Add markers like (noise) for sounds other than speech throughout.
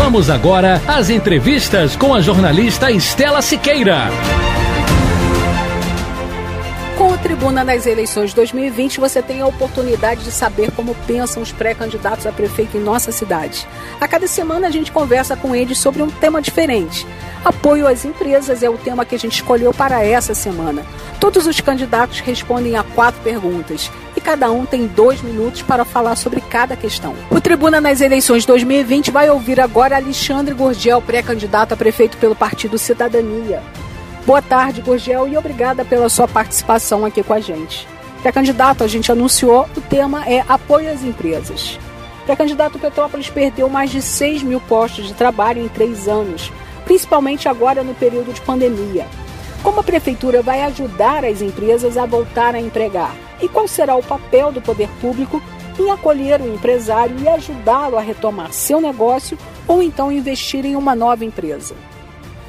Vamos agora às entrevistas com a jornalista Estela Siqueira. Com o Tribuna nas eleições 2020, você tem a oportunidade de saber como pensam os pré-candidatos a prefeito em nossa cidade. A cada semana a gente conversa com eles sobre um tema diferente. Apoio às empresas é o tema que a gente escolheu para essa semana. Todos os candidatos respondem a quatro perguntas cada um tem dois minutos para falar sobre cada questão. O Tribuna nas eleições 2020 vai ouvir agora Alexandre Gorgel, pré-candidato a prefeito pelo Partido Cidadania. Boa tarde, Gorgel, e obrigada pela sua participação aqui com a gente. Pré-candidato, a gente anunciou, o tema é apoio às empresas. Pré-candidato Petrópolis perdeu mais de 6 mil postos de trabalho em três anos, principalmente agora no período de pandemia. Como a prefeitura vai ajudar as empresas a voltar a empregar? E qual será o papel do poder público em acolher o empresário e ajudá-lo a retomar seu negócio ou então investir em uma nova empresa?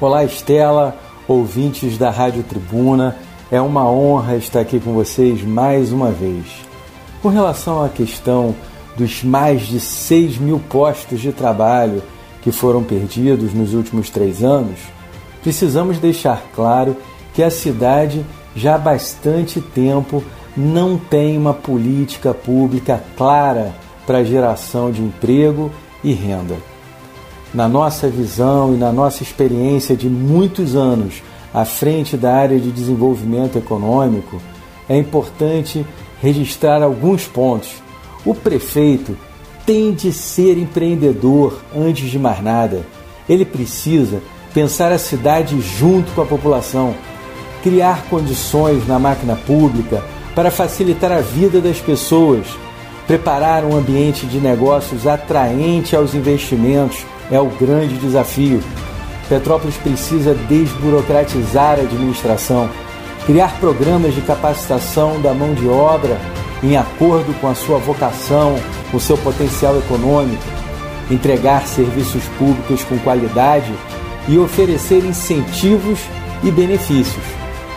Olá, Estela ouvintes da Rádio Tribuna. É uma honra estar aqui com vocês mais uma vez. Com relação à questão dos mais de 6 mil postos de trabalho que foram perdidos nos últimos três anos, precisamos deixar claro que a cidade já há bastante tempo não tem uma política pública clara para a geração de emprego e renda na nossa visão e na nossa experiência de muitos anos à frente da área de desenvolvimento econômico, é importante registrar alguns pontos. O prefeito tem de ser empreendedor antes de mais nada. Ele precisa pensar a cidade junto com a população, criar condições na máquina pública para facilitar a vida das pessoas, preparar um ambiente de negócios atraente aos investimentos é o grande desafio. Petrópolis precisa desburocratizar a administração, criar programas de capacitação da mão de obra em acordo com a sua vocação, o seu potencial econômico, entregar serviços públicos com qualidade e oferecer incentivos e benefícios.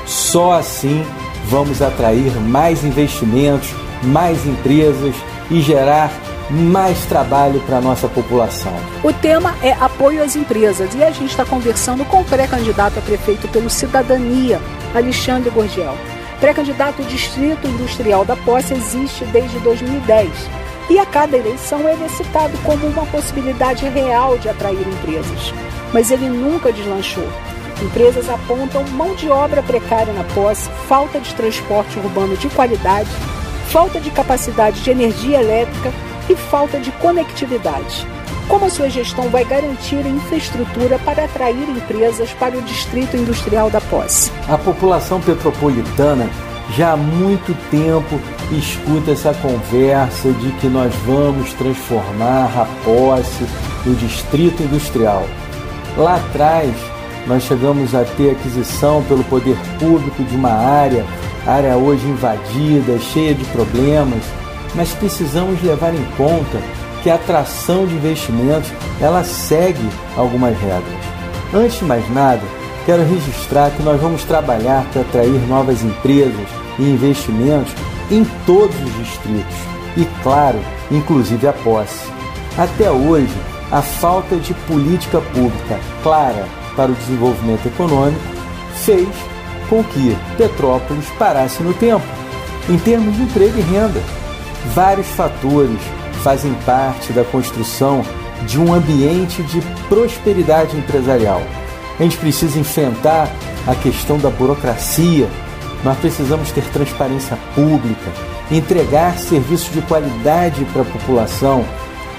Só assim vamos atrair mais investimentos, mais empresas e gerar mais trabalho para a nossa população. O tema é apoio às empresas e a gente está conversando com o pré-candidato a prefeito pelo Cidadania, Alexandre Gorgel. Pré-candidato ao Distrito Industrial da Posse existe desde 2010 e a cada eleição ele é citado como uma possibilidade real de atrair empresas. Mas ele nunca deslanchou. Empresas apontam mão de obra precária na posse, falta de transporte urbano de qualidade, falta de capacidade de energia elétrica e falta de conectividade. Como a sua gestão vai garantir infraestrutura para atrair empresas para o Distrito Industrial da Posse? A população petropolitana já há muito tempo escuta essa conversa de que nós vamos transformar a posse no Distrito Industrial. Lá atrás, nós chegamos a ter aquisição pelo poder público de uma área, área hoje invadida, cheia de problemas mas precisamos levar em conta que a atração de investimentos ela segue algumas regras. Antes de mais nada, quero registrar que nós vamos trabalhar para atrair novas empresas e investimentos em todos os distritos e, claro, inclusive a posse. Até hoje, a falta de política pública clara para o desenvolvimento econômico fez com que Petrópolis parasse no tempo, em termos de emprego e renda. Vários fatores fazem parte da construção de um ambiente de prosperidade empresarial. A gente precisa enfrentar a questão da burocracia, nós precisamos ter transparência pública, entregar serviços de qualidade para a população,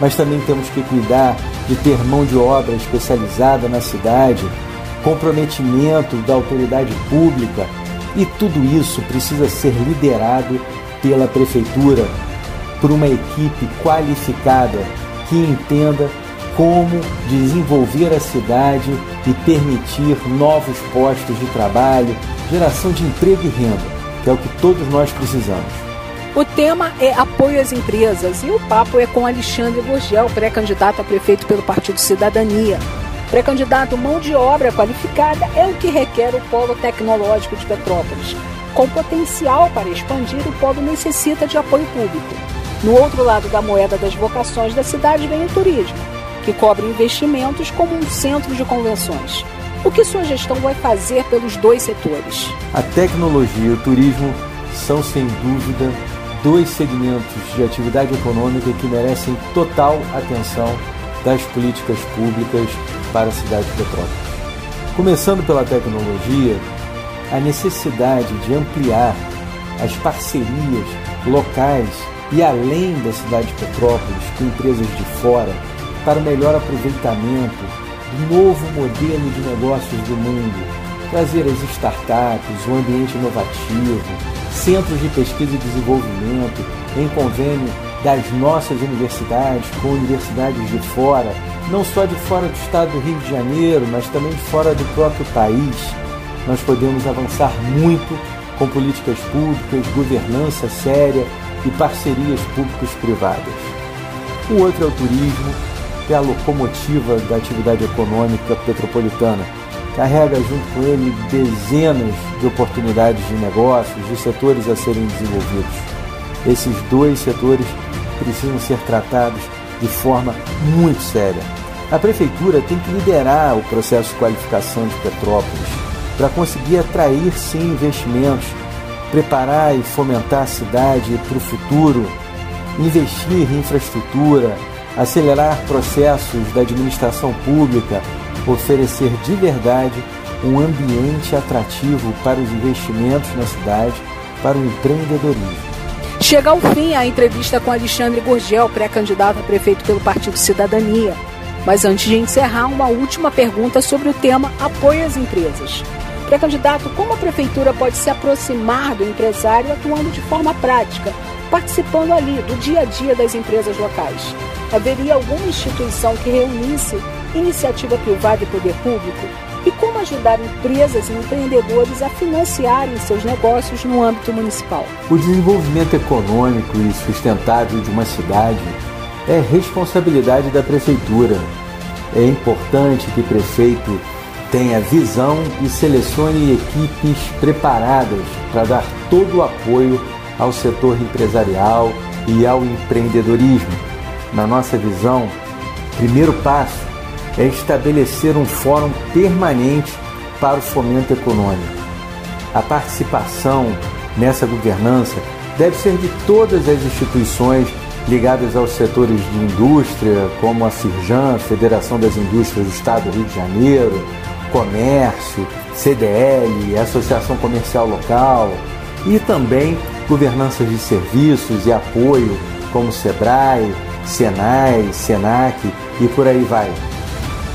mas também temos que cuidar de ter mão de obra especializada na cidade, comprometimento da autoridade pública e tudo isso precisa ser liderado pela prefeitura por uma equipe qualificada que entenda como desenvolver a cidade e permitir novos postos de trabalho, geração de emprego e renda, que é o que todos nós precisamos. O tema é apoio às empresas e o papo é com Alexandre Gurgel, pré-candidato a prefeito pelo Partido Cidadania. Pré-candidato mão de obra qualificada é o que requer o polo tecnológico de Petrópolis. Com potencial para expandir, o polo necessita de apoio público. No outro lado da moeda das vocações da cidade vem o turismo, que cobre investimentos como um centro de convenções. O que sua gestão vai fazer pelos dois setores? A tecnologia e o turismo são, sem dúvida, dois segmentos de atividade econômica que merecem total atenção das políticas públicas para a cidade de Petrópolis. Começando pela tecnologia, a necessidade de ampliar as parcerias locais e além da cidade de Petrópolis com empresas de fora para o melhor aproveitamento do novo modelo de negócios do mundo, trazer as startups, o ambiente inovativo, centros de pesquisa e desenvolvimento em convênio das nossas universidades com universidades de fora, não só de fora do estado do Rio de Janeiro, mas também fora do próprio país. Nós podemos avançar muito com políticas públicas, governança séria e parcerias públicas privadas. O outro é o turismo, que é a locomotiva da atividade econômica petropolitana carrega junto com ele dezenas de oportunidades de negócios, de setores a serem desenvolvidos. Esses dois setores precisam ser tratados de forma muito séria. A prefeitura tem que liderar o processo de qualificação de Petrópolis para conseguir atrair sim investimentos, preparar e fomentar a cidade para o futuro, investir em infraestrutura, acelerar processos da administração pública oferecer de verdade um ambiente atrativo para os investimentos na cidade, para o empreendedorismo. Chega ao fim a entrevista com Alexandre Gurgel, pré-candidato a prefeito pelo Partido Cidadania. Mas antes de encerrar, uma última pergunta sobre o tema apoio às empresas. Pré-candidato, como a prefeitura pode se aproximar do empresário atuando de forma prática, participando ali do dia a dia das empresas locais? Haveria alguma instituição que reunisse iniciativa privada e poder público? E como ajudar empresas e empreendedores a financiarem seus negócios no âmbito municipal? O desenvolvimento econômico e sustentável de uma cidade é responsabilidade da prefeitura. É importante que o prefeito tenha visão e selecione equipes preparadas para dar todo o apoio ao setor empresarial e ao empreendedorismo. Na nossa visão, primeiro passo é estabelecer um fórum permanente para o fomento econômico. A participação nessa governança deve ser de todas as instituições ligadas aos setores de indústria, como a Firjan, Federação das Indústrias do Estado do Rio de Janeiro, Comércio, CDL, Associação Comercial Local, e também governanças de serviços e apoio, como SEBRAE, SENAI, SENAC e por aí vai.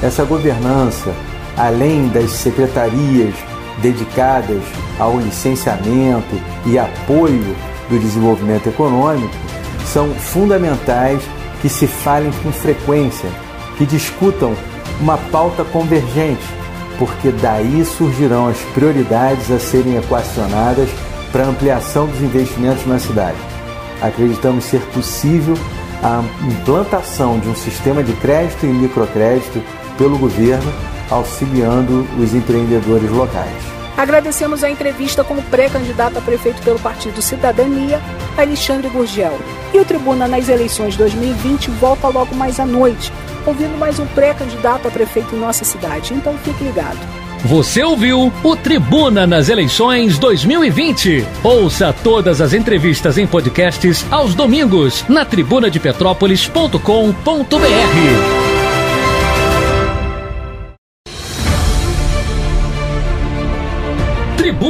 Essa governança, além das secretarias dedicadas ao licenciamento e apoio do desenvolvimento econômico, são fundamentais que se falem com frequência, que discutam uma pauta convergente, porque daí surgirão as prioridades a serem equacionadas para ampliação dos investimentos na cidade. Acreditamos ser possível a implantação de um sistema de crédito e microcrédito pelo governo, auxiliando os empreendedores locais. Agradecemos a entrevista com o pré-candidato a prefeito pelo Partido Cidadania, Alexandre Gurgel. E o Tribuna nas eleições 2020 volta logo mais à noite, ouvindo mais um pré-candidato a prefeito em nossa cidade. Então fique ligado. Você ouviu o Tribuna nas eleições 2020. Ouça todas as entrevistas em podcasts aos domingos na tribunadepetrópolis.com.br.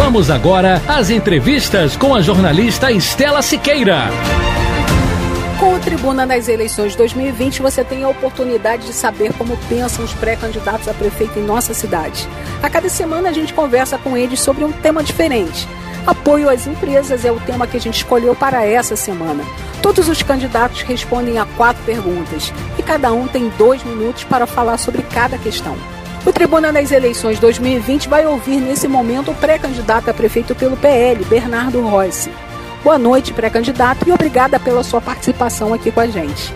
Vamos agora às entrevistas com a jornalista Estela Siqueira. Com o Tribuna nas eleições 2020, você tem a oportunidade de saber como pensam os pré-candidatos a prefeito em nossa cidade. A cada semana a gente conversa com eles sobre um tema diferente. Apoio às empresas é o tema que a gente escolheu para essa semana. Todos os candidatos respondem a quatro perguntas e cada um tem dois minutos para falar sobre cada questão. O Tribuna nas Eleições 2020 vai ouvir nesse momento o pré-candidato a prefeito pelo PL, Bernardo Rossi. Boa noite, pré-candidato, e obrigada pela sua participação aqui com a gente.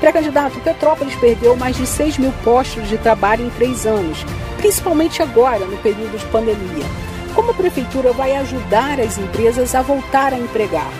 Pré-candidato, Petrópolis perdeu mais de 6 mil postos de trabalho em três anos, principalmente agora, no período de pandemia. Como a prefeitura vai ajudar as empresas a voltar a empregar?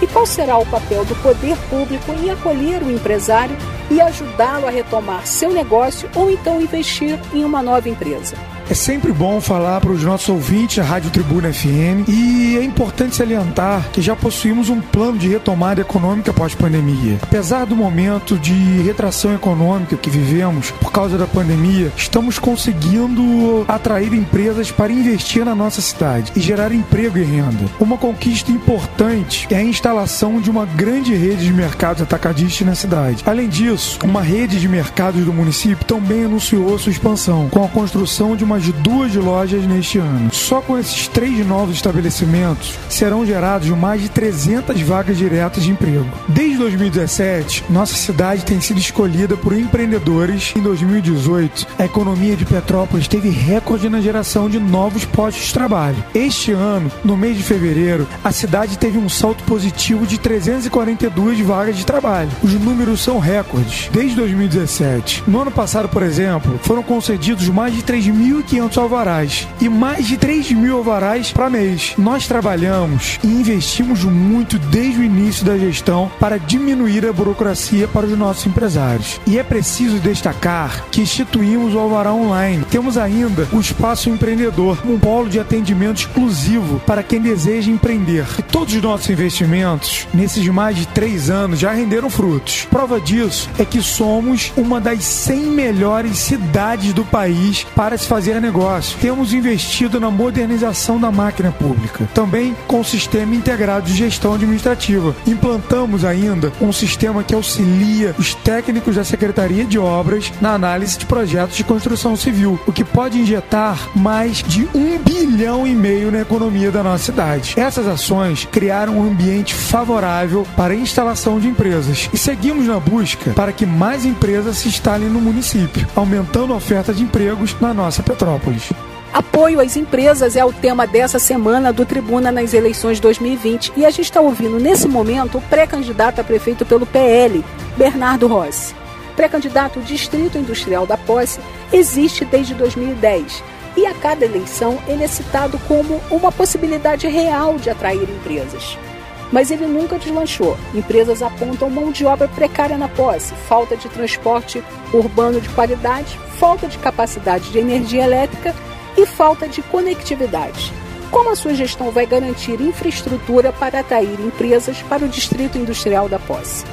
E qual será o papel do poder público em acolher o empresário e ajudá-lo a retomar seu negócio ou então investir em uma nova empresa? É sempre bom falar para os nossos ouvintes da Rádio Tribuna FM e é importante salientar que já possuímos um plano de retomada econômica pós-pandemia. Apesar do momento de retração econômica que vivemos por causa da pandemia, estamos conseguindo atrair empresas para investir na nossa cidade e gerar emprego e renda. Uma conquista importante é a instalação de uma grande rede de mercados atacadistas na cidade. Além disso, uma rede de mercados do município também anunciou sua expansão, com a construção de uma de duas lojas neste ano. Só com esses três novos estabelecimentos serão gerados mais de 300 vagas diretas de emprego. Desde 2017, nossa cidade tem sido escolhida por empreendedores. Em 2018, a economia de Petrópolis teve recorde na geração de novos postos de trabalho. Este ano, no mês de fevereiro, a cidade teve um salto positivo de 342 vagas de trabalho. Os números são recordes desde 2017. No ano passado, por exemplo, foram concedidos mais de 3.000 1.500 alvarás e mais de 3 mil alvarás para mês. Nós trabalhamos e investimos muito desde o início da gestão para diminuir a burocracia para os nossos empresários. E é preciso destacar que instituímos o Alvará Online. Temos ainda o Espaço Empreendedor, um polo de atendimento exclusivo para quem deseja empreender. E todos os nossos investimentos, nesses mais de três anos, já renderam frutos. Prova disso é que somos uma das 100 melhores cidades do país para se fazer negócio. Temos investido na modernização da máquina pública, também com o sistema integrado de gestão administrativa. Implantamos ainda um sistema que auxilia os técnicos da Secretaria de Obras na análise de projetos de construção civil, o que pode injetar mais de um bilhão e meio na economia da nossa cidade. Essas ações criaram um ambiente favorável para a instalação de empresas e seguimos na busca para que mais empresas se instalem no município, aumentando a oferta de empregos na nossa Petrópolis. Petrópolis. Apoio às empresas é o tema dessa semana do Tribuna nas eleições 2020 e a gente está ouvindo nesse momento o pré-candidato a prefeito pelo PL, Bernardo Rossi. Pré-candidato Distrito Industrial da Posse existe desde 2010 e a cada eleição ele é citado como uma possibilidade real de atrair empresas. Mas ele nunca deslanchou. Empresas apontam mão de obra precária na posse, falta de transporte urbano de qualidade, falta de capacidade de energia elétrica e falta de conectividade. Como a sua gestão vai garantir infraestrutura para atrair empresas para o distrito industrial da posse?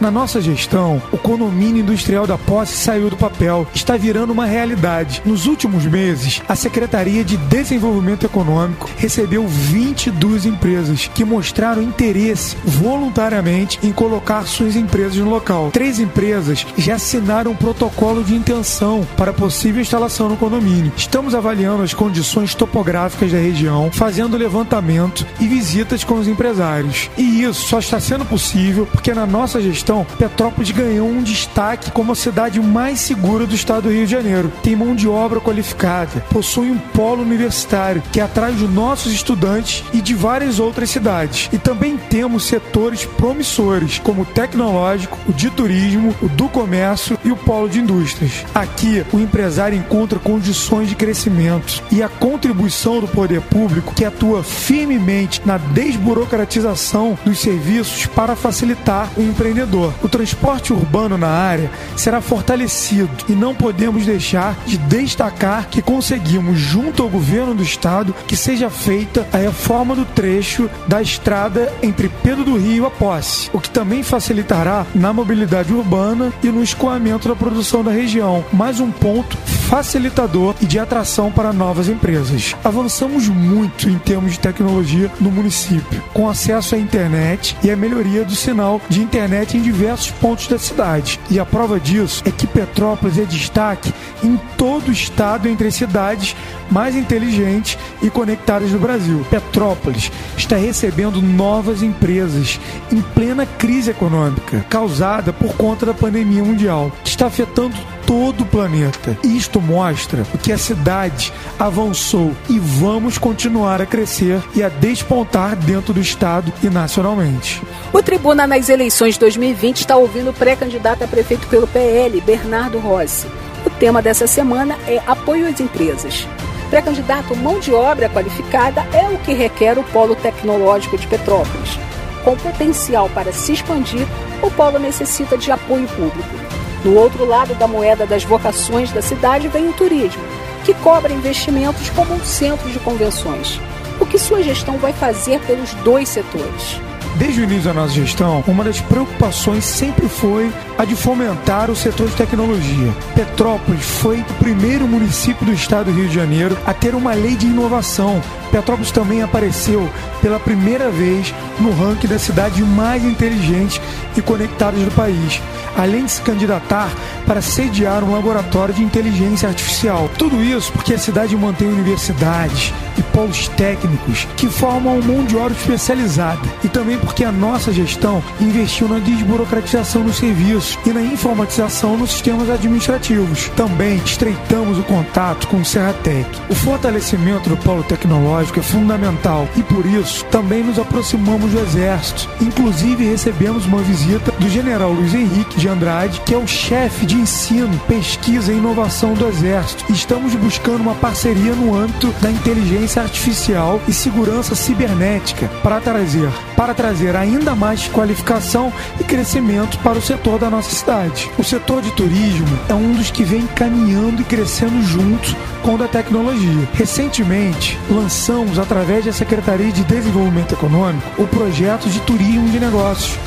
Na nossa gestão, o condomínio industrial da posse saiu do papel, está virando uma realidade. Nos últimos meses, a Secretaria de Desenvolvimento Econômico recebeu 22 empresas que mostraram interesse voluntariamente em colocar suas empresas no local. Três empresas já assinaram um protocolo de intenção para possível instalação no condomínio. Estamos avaliando as condições topográficas da região, fazendo levantamento e visitas com os empresários. E isso só está sendo possível porque na nossa gestão gestão, Petrópolis ganhou um destaque como a cidade mais segura do estado do Rio de Janeiro. Tem mão de obra qualificada, possui um polo universitário que atrai os nossos estudantes e de várias outras cidades. E também temos setores promissores, como o tecnológico, o de turismo, o do comércio e o polo de indústrias. Aqui, o empresário encontra condições de crescimento e a contribuição do poder público que atua firmemente na desburocratização dos serviços para facilitar o empreendedor O transporte urbano na área será fortalecido e não podemos deixar de destacar que conseguimos, junto ao governo do estado, que seja feita a reforma do trecho da estrada entre Pedro do Rio e a Posse, o que também facilitará na mobilidade urbana e no escoamento da produção da região. Mais um ponto facilitador e de atração para novas empresas. Avançamos muito em termos de tecnologia no município, com acesso à internet e a melhoria do sinal de internet em diversos pontos da cidade. E a prova disso é que Petrópolis é destaque em todo o estado entre as cidades mais inteligentes e conectadas do Brasil. Petrópolis está recebendo novas empresas em plena crise econômica causada por conta da pandemia mundial, que está afetando todo o planeta. Isto mostra que a cidade avançou e vamos continuar a crescer e a despontar dentro do estado e nacionalmente. O Tribuna nas eleições 2020 está ouvindo o pré-candidato a prefeito pelo PL, Bernardo Rossi. O tema dessa semana é apoio às empresas. Pré-candidato mão de obra qualificada é o que requer o polo tecnológico de Petrópolis. Com potencial para se expandir, o polo necessita de apoio público. Do outro lado da moeda das vocações da cidade vem o turismo, que cobra investimentos como um centro de convenções. O que sua gestão vai fazer pelos dois setores? Desde o início da nossa gestão, uma das preocupações sempre foi a de fomentar o setor de tecnologia. Petrópolis foi o primeiro município do estado do Rio de Janeiro a ter uma lei de inovação. Petrópolis também apareceu pela primeira vez no ranking das cidades mais inteligentes e conectadas do país, além de se candidatar para sediar um laboratório de inteligência artificial. Tudo isso porque a cidade mantém universidades e polos técnicos que formam um mão de obra especializada e também porque a nossa gestão investiu na desburocratização dos serviços e na informatização nos sistemas administrativos. Também estreitamos o contato com o Serratec. O fortalecimento do polo tecnológico é fundamental e por isso também nos aproximamos do Exército. Inclusive recebemos uma visita do General Luiz Henrique de Andrade, que é o chefe de ensino, pesquisa e inovação do Exército. Estamos buscando uma parceria no âmbito da inteligência artificial e segurança cibernética para trazer, para trazer ainda mais qualificação e crescimento para o setor da nossa cidade. O setor de turismo é um dos que vem caminhando e crescendo junto com o da tecnologia. Recentemente, lançamos através da Secretaria de Desenvolvimento Econômico o projeto de turismo de negócios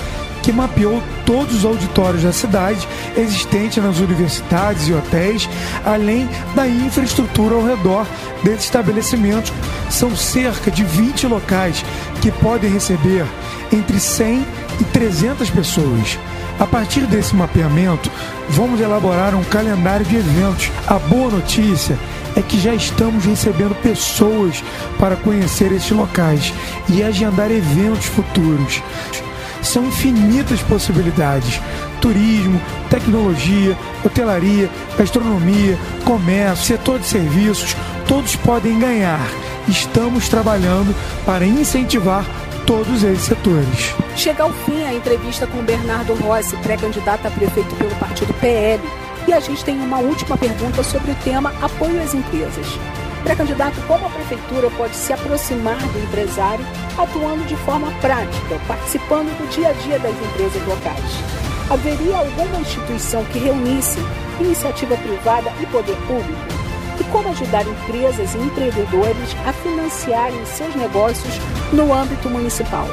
que mapeou todos os auditórios da cidade existentes nas universidades e hotéis, além da infraestrutura ao redor desses estabelecimentos. São cerca de 20 locais que podem receber entre 100 e 300 pessoas. A partir desse mapeamento, vamos elaborar um calendário de eventos. A boa notícia é que já estamos recebendo pessoas para conhecer esses locais e agendar eventos futuros são infinitas possibilidades. Turismo, tecnologia, hotelaria, gastronomia, comércio, setor de serviços, todos podem ganhar. Estamos trabalhando para incentivar todos esses setores. Chega ao fim a entrevista com Bernardo Rossi, pré-candidato a prefeito pelo partido PL. E a gente tem uma última pergunta sobre o tema apoio às empresas. Pré-candidato, como a prefeitura pode se aproximar do empresário atuando de forma prática, participando do dia a dia das empresas locais? Haveria alguma instituição que reunisse iniciativa privada e poder público? Como ajudar empresas e empreendedores a financiarem seus negócios no âmbito municipal?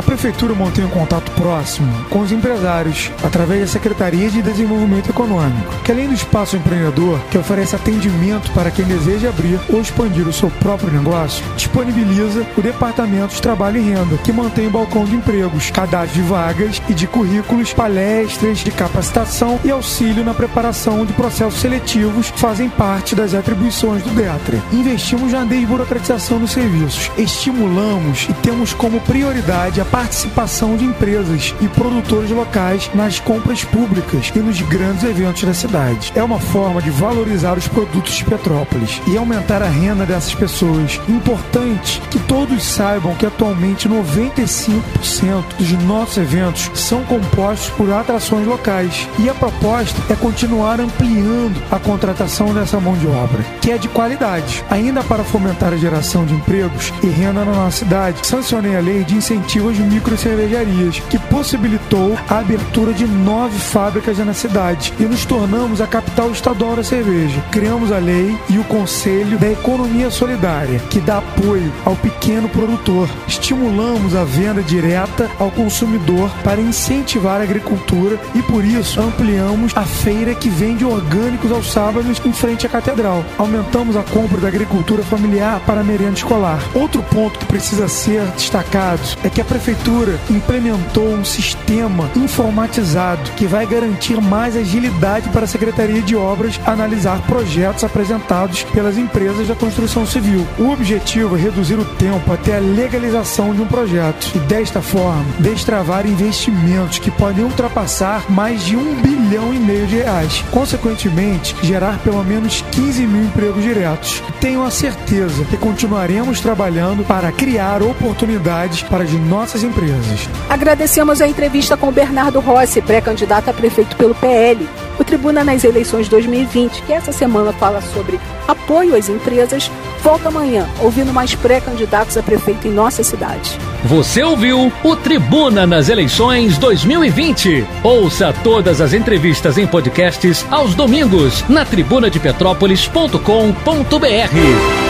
A Prefeitura mantém um contato próximo com os empresários através da Secretaria de Desenvolvimento Econômico, que além do espaço empreendedor, que oferece atendimento para quem deseja abrir ou expandir o seu próprio negócio, disponibiliza o Departamento de Trabalho e Renda, que mantém o balcão de empregos, cadastro de vagas e de currículos, palestras de capacitação e auxílio na preparação de processos seletivos fazem parte das atribuições do DETRE. Investimos na desburocratização dos serviços, estimulamos e temos como prioridade a participação de empresas e produtores locais nas compras públicas e nos grandes eventos da cidade. É uma forma de valorizar os produtos de Petrópolis e aumentar a renda dessas pessoas. Importante que todos saibam que atualmente 95% dos nossos eventos são compostos por atrações locais e a proposta é continuar ampliando a contratação dessa mão de obra, que é de qualidade. Ainda para fomentar a geração de empregos e renda na nossa cidade, sancionei a lei de incentivo duas micro cervejarias, que possibilitou a abertura de nove fábricas na cidade e nos tornamos a capital estadual da cerveja. Criamos a lei e o Conselho da Economia Solidária, que dá apoio ao pequeno produtor. Estimulamos a venda direta ao consumidor para incentivar a agricultura e por isso ampliamos a feira que vende orgânicos aos sábados em frente à catedral. Aumentamos a compra da agricultura familiar para merenda escolar. Outro ponto que precisa ser destacado é que a prefeitura implementou um sistema informatizado que vai garantir mais agilidade para a Secretaria de Obras analisar projetos apresentados pelas empresas da construção civil. O objetivo é reduzir o tempo até a legalização de um projeto e, desta forma, destravar investimentos que podem ultrapassar mais de um bilhão e meio de reais. Consequentemente, gerar pelo menos 15 mil empregos diretos. Tenho a certeza que continuaremos trabalhando para criar oportunidades para as nossas empresas. Agradecemos a entrevista com Bernardo Rossi, pré-candidato a prefeito pelo PL. O Tribuna nas eleições 2020, que essa semana fala sobre apoio às empresas, volta amanhã, ouvindo mais pré-candidatos a prefeito em nossa cidade. Você ouviu o Tribuna nas eleições 2020. Ouça todas as entrevistas em podcasts aos domingos na tribunadepetrópolis.com.br.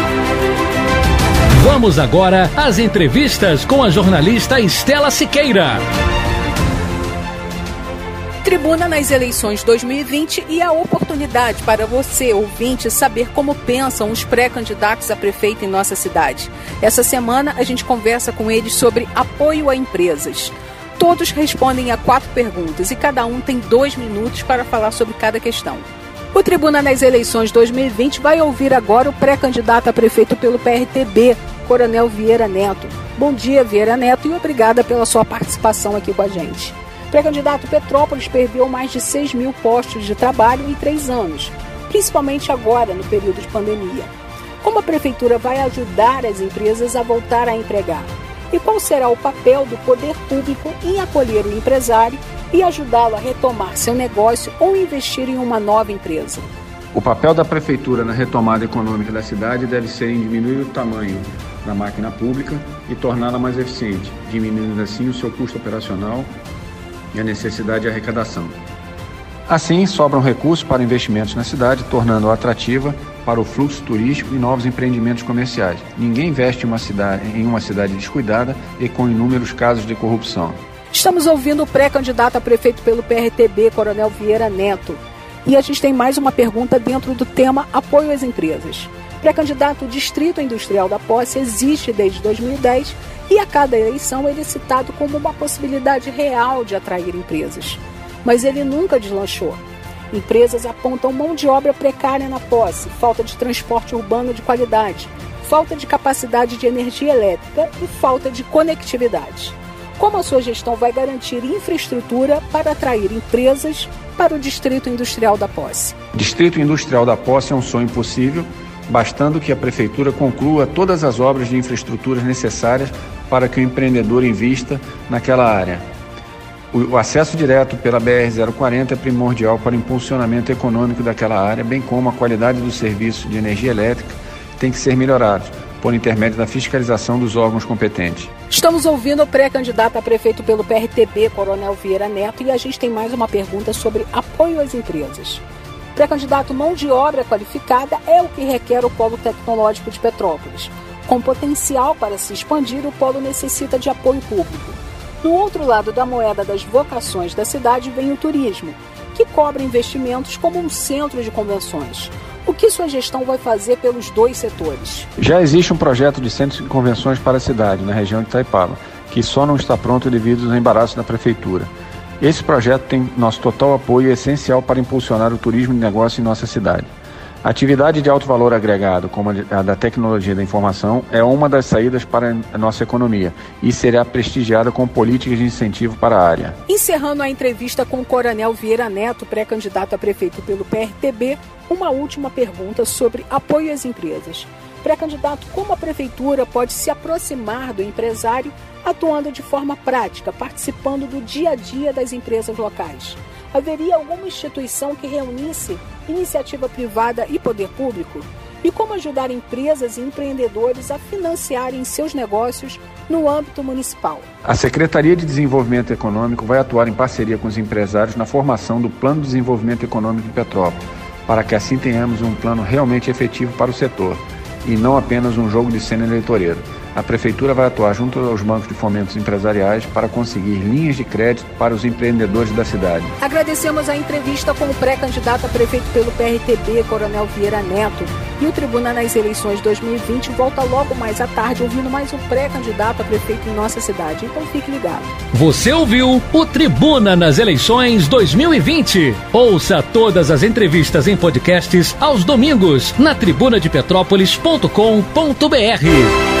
Vamos agora às entrevistas com a jornalista Estela Siqueira. Tribuna nas eleições 2020 e a oportunidade para você, ouvinte, saber como pensam os pré-candidatos a prefeito em nossa cidade. Essa semana a gente conversa com eles sobre apoio a empresas. Todos respondem a quatro perguntas e cada um tem dois minutos para falar sobre cada questão. O Tribuna nas eleições 2020 vai ouvir agora o pré-candidato a prefeito pelo PRTB, Coronel Vieira Neto. Bom dia, Vieira Neto, e obrigada pela sua participação aqui com a gente. Pré-candidato Petrópolis perdeu mais de 6 mil postos de trabalho em três anos, principalmente agora, no período de pandemia. Como a Prefeitura vai ajudar as empresas a voltar a empregar? E qual será o papel do poder público em acolher o empresário e ajudá-lo a retomar seu negócio ou investir em uma nova empresa? O papel da Prefeitura na retomada econômica da cidade deve ser em diminuir o tamanho da máquina pública e torná-la mais eficiente, diminuindo assim o seu custo operacional e a necessidade de arrecadação. Assim, sobram recursos para investimentos na cidade, tornando-a atrativa para o fluxo turístico e novos empreendimentos comerciais. Ninguém investe em uma cidade, em uma cidade descuidada e com inúmeros casos de corrupção. Estamos ouvindo o pré-candidato a prefeito pelo PRTB, Coronel Vieira Neto. E a gente tem mais uma pergunta dentro do tema apoio às empresas. Pré-candidato Distrito Industrial da Posse existe desde 2010 e a cada eleição ele é citado como uma possibilidade real de atrair empresas. Mas ele nunca deslanchou. Empresas apontam mão de obra precária na posse, falta de transporte urbano de qualidade, falta de capacidade de energia elétrica e falta de conectividade. Como a sua gestão vai garantir infraestrutura para atrair empresas para o Distrito Industrial da Posse? Distrito Industrial da Posse é um sonho possível bastando que a Prefeitura conclua todas as obras de infraestruturas necessárias para que o empreendedor invista naquela área. O acesso direto pela BR-040 é primordial para o impulsionamento econômico daquela área, bem como a qualidade do serviço de energia elétrica tem que ser melhorado por intermédio da fiscalização dos órgãos competentes. Estamos ouvindo o pré-candidato a prefeito pelo PRTB, Coronel Vieira Neto, e a gente tem mais uma pergunta sobre apoio às empresas. Pré-candidato mão de obra qualificada é o que requer o polo tecnológico de Petrópolis. Com potencial para se expandir, o polo necessita de apoio público. Do outro lado da moeda das vocações da cidade vem o turismo, que cobra investimentos como um centro de convenções. O que sua gestão vai fazer pelos dois setores? Já existe um projeto de centro de convenções para a cidade, na região de Itaipava, que só não está pronto devido aos embaraços da prefeitura. Esse projeto tem nosso total apoio e é essencial para impulsionar o turismo de negócio em nossa cidade. Atividade de alto valor agregado, como a da tecnologia da informação, é uma das saídas para a nossa economia e será prestigiada com políticas de incentivo para a área. Encerrando a entrevista com o Coronel Vieira Neto, pré-candidato a prefeito pelo PRTB, uma última pergunta sobre apoio às empresas. Pré-candidato, como a prefeitura pode se aproximar do empresário atuando de forma prática, participando do dia a dia das empresas locais? Haveria alguma instituição que reunisse iniciativa privada e poder público? E como ajudar empresas e empreendedores a financiarem seus negócios no âmbito municipal? A Secretaria de Desenvolvimento Econômico vai atuar em parceria com os empresários na formação do Plano de Desenvolvimento Econômico de Petrópolis, para que assim tenhamos um plano realmente efetivo para o setor e não apenas um jogo de cena eleitoreiro a Prefeitura vai atuar junto aos bancos de fomentos empresariais para conseguir linhas de crédito para os empreendedores da cidade. Agradecemos a entrevista com o pré-candidato a prefeito pelo PRTB, Coronel Vieira Neto. E o Tribuna nas eleições 2020 volta logo mais à tarde, ouvindo mais um pré-candidato a prefeito em nossa cidade. Então fique ligado. Você ouviu o Tribuna nas eleições 2020. Ouça todas as entrevistas em podcasts aos domingos na tribunadepetrópolis.com.br.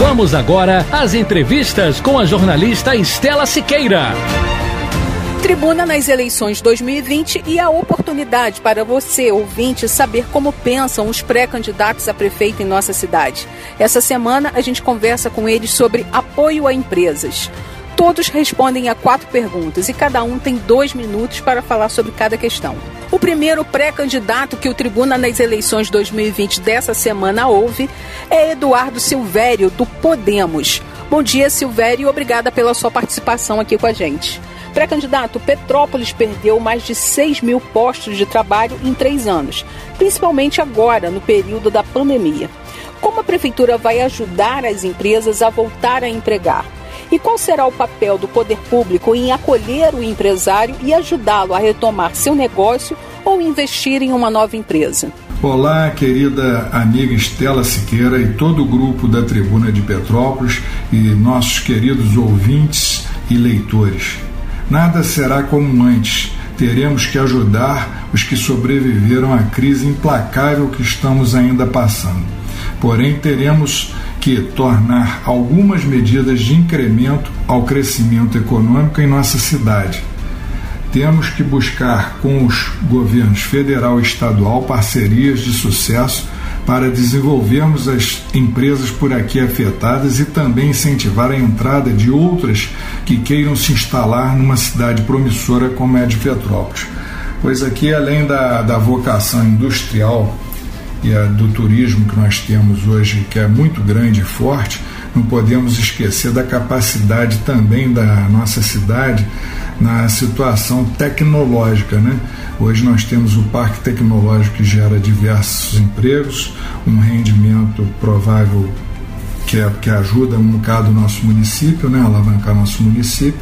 Vamos agora às entrevistas com a jornalista Estela Siqueira. Tribuna nas eleições 2020 e a oportunidade para você, ouvinte, saber como pensam os pré-candidatos a prefeito em nossa cidade. Essa semana a gente conversa com eles sobre apoio a empresas. Todos respondem a quatro perguntas e cada um tem dois minutos para falar sobre cada questão. O primeiro pré-candidato que o Tribuna nas eleições 2020 dessa semana houve é Eduardo Silvério, do Podemos. Bom dia, Silvério, e obrigada pela sua participação aqui com a gente. Pré-candidato, Petrópolis perdeu mais de 6 mil postos de trabalho em três anos, principalmente agora, no período da pandemia. Como a Prefeitura vai ajudar as empresas a voltar a empregar? E qual será o papel do poder público em acolher o empresário e ajudá-lo a retomar seu negócio ou investir em uma nova empresa? Olá, querida amiga Estela Siqueira e todo o grupo da Tribuna de Petrópolis e nossos queridos ouvintes e leitores. Nada será como antes. Teremos que ajudar os que sobreviveram à crise implacável que estamos ainda passando. Porém, teremos que tornar algumas medidas de incremento ao crescimento econômico em nossa cidade. Temos que buscar com os governos federal e estadual parcerias de sucesso para desenvolvermos as empresas por aqui afetadas e também incentivar a entrada de outras que queiram se instalar numa cidade promissora como é de Petrópolis. Pois aqui, além da, da vocação industrial e a do turismo que nós temos hoje, que é muito grande e forte, não podemos esquecer da capacidade também da nossa cidade na situação tecnológica. Né? Hoje nós temos o parque tecnológico que gera diversos empregos, um rendimento provável que, é, que ajuda um bocado o nosso município, né, alavancar nosso município,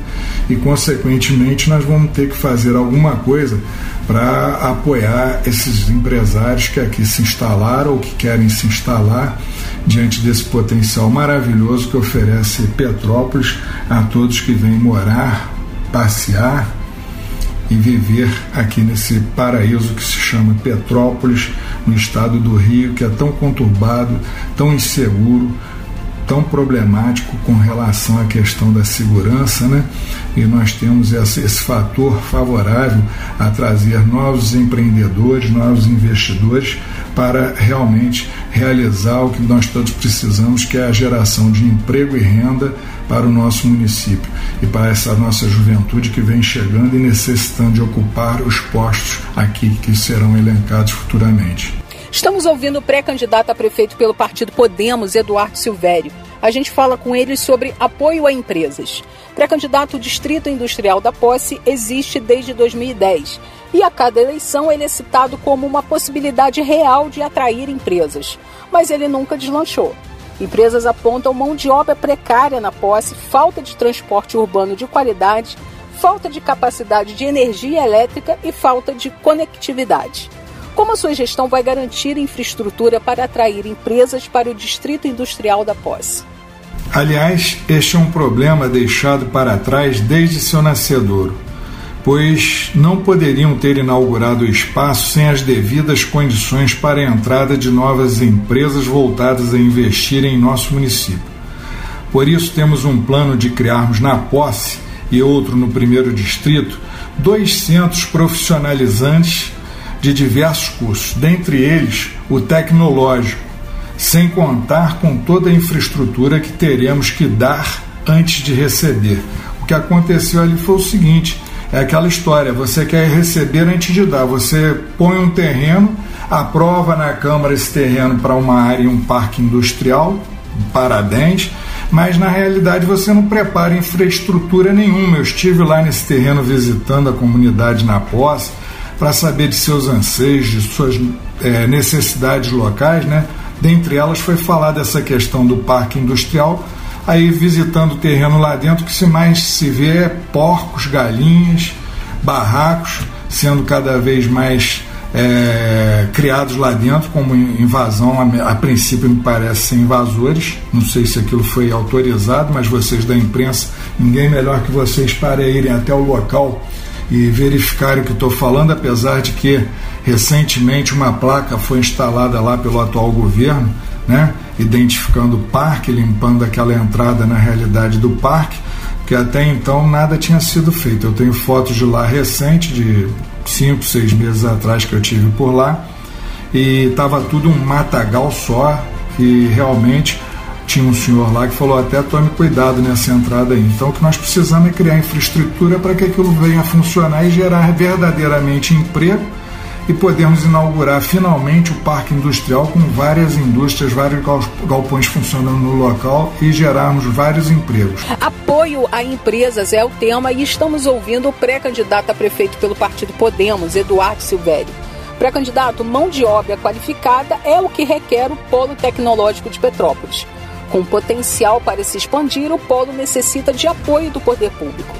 e consequentemente nós vamos ter que fazer alguma coisa para apoiar esses empresários que aqui se instalaram ou que querem se instalar diante desse potencial maravilhoso que oferece Petrópolis a todos que vêm morar, passear e viver aqui nesse paraíso que se chama Petrópolis, no estado do Rio, que é tão conturbado, tão inseguro, tão problemático com relação à questão da segurança, né? E nós temos esse, esse fator favorável a trazer novos empreendedores, novos investidores para realmente realizar o que nós todos precisamos, que é a geração de emprego e renda para o nosso município e para essa nossa juventude que vem chegando e necessitando de ocupar os postos aqui que serão elencados futuramente. Estamos ouvindo o pré-candidato a prefeito pelo partido Podemos, Eduardo Silvério. A gente fala com eles sobre apoio a empresas. Pré-candidato Distrito Industrial da Posse existe desde 2010 e a cada eleição ele é citado como uma possibilidade real de atrair empresas, mas ele nunca deslanchou. Empresas apontam mão de obra precária na posse, falta de transporte urbano de qualidade, falta de capacidade de energia elétrica e falta de conectividade. Como a sua gestão vai garantir infraestrutura para atrair empresas para o distrito industrial da posse? Aliás, este é um problema deixado para trás desde seu nascedouro pois não poderiam ter inaugurado o espaço sem as devidas condições para a entrada de novas empresas voltadas a investir em nosso município. Por isso, temos um plano de criarmos na posse e outro no primeiro distrito dois centros profissionalizantes de diversos cursos, dentre eles o tecnológico, sem contar com toda a infraestrutura que teremos que dar antes de receber. O que aconteceu ali foi o seguinte: é aquela história, você quer receber antes de dar. Você põe um terreno, aprova na Câmara esse terreno para uma área, um parque industrial, parabéns, mas na realidade você não prepara infraestrutura nenhuma. Eu estive lá nesse terreno visitando a comunidade na posse para saber de seus anseios, de suas é, necessidades locais, né? Dentre elas foi falar dessa questão do parque industrial Aí visitando o terreno lá dentro, que se mais se vê é porcos, galinhas, barracos sendo cada vez mais é, criados lá dentro como invasão, a, a, princípio me parece ser invasores, não sei se aquilo foi autorizado, mas vocês da imprensa, ninguém melhor que vocês para irem até o local e verificarem o que estou falando, apesar de que recentemente uma placa foi instalada lá pelo atual governo, né? identificando o parque, limpando aquela entrada na realidade do parque, que até então nada tinha sido feito. Eu tenho fotos de lá recente, de cinco, seis meses atrás que eu tive por lá, e estava tudo um matagal só, e realmente tinha um senhor lá que falou até tome cuidado nessa entrada aí. Então o que nós precisamos é criar infraestrutura para que aquilo venha a funcionar e gerar verdadeiramente emprego e podemos inaugurar finalmente o parque industrial com várias indústrias, vários galpões funcionando no local e gerarmos vários empregos. Apoio a empresas é o tema e estamos ouvindo o pré-candidato a prefeito pelo partido Podemos, Eduardo Silvério. Pré-candidato, mão de obra qualificada é o que requer o polo tecnológico de Petrópolis. Com potencial para se expandir, o polo necessita de apoio do poder público.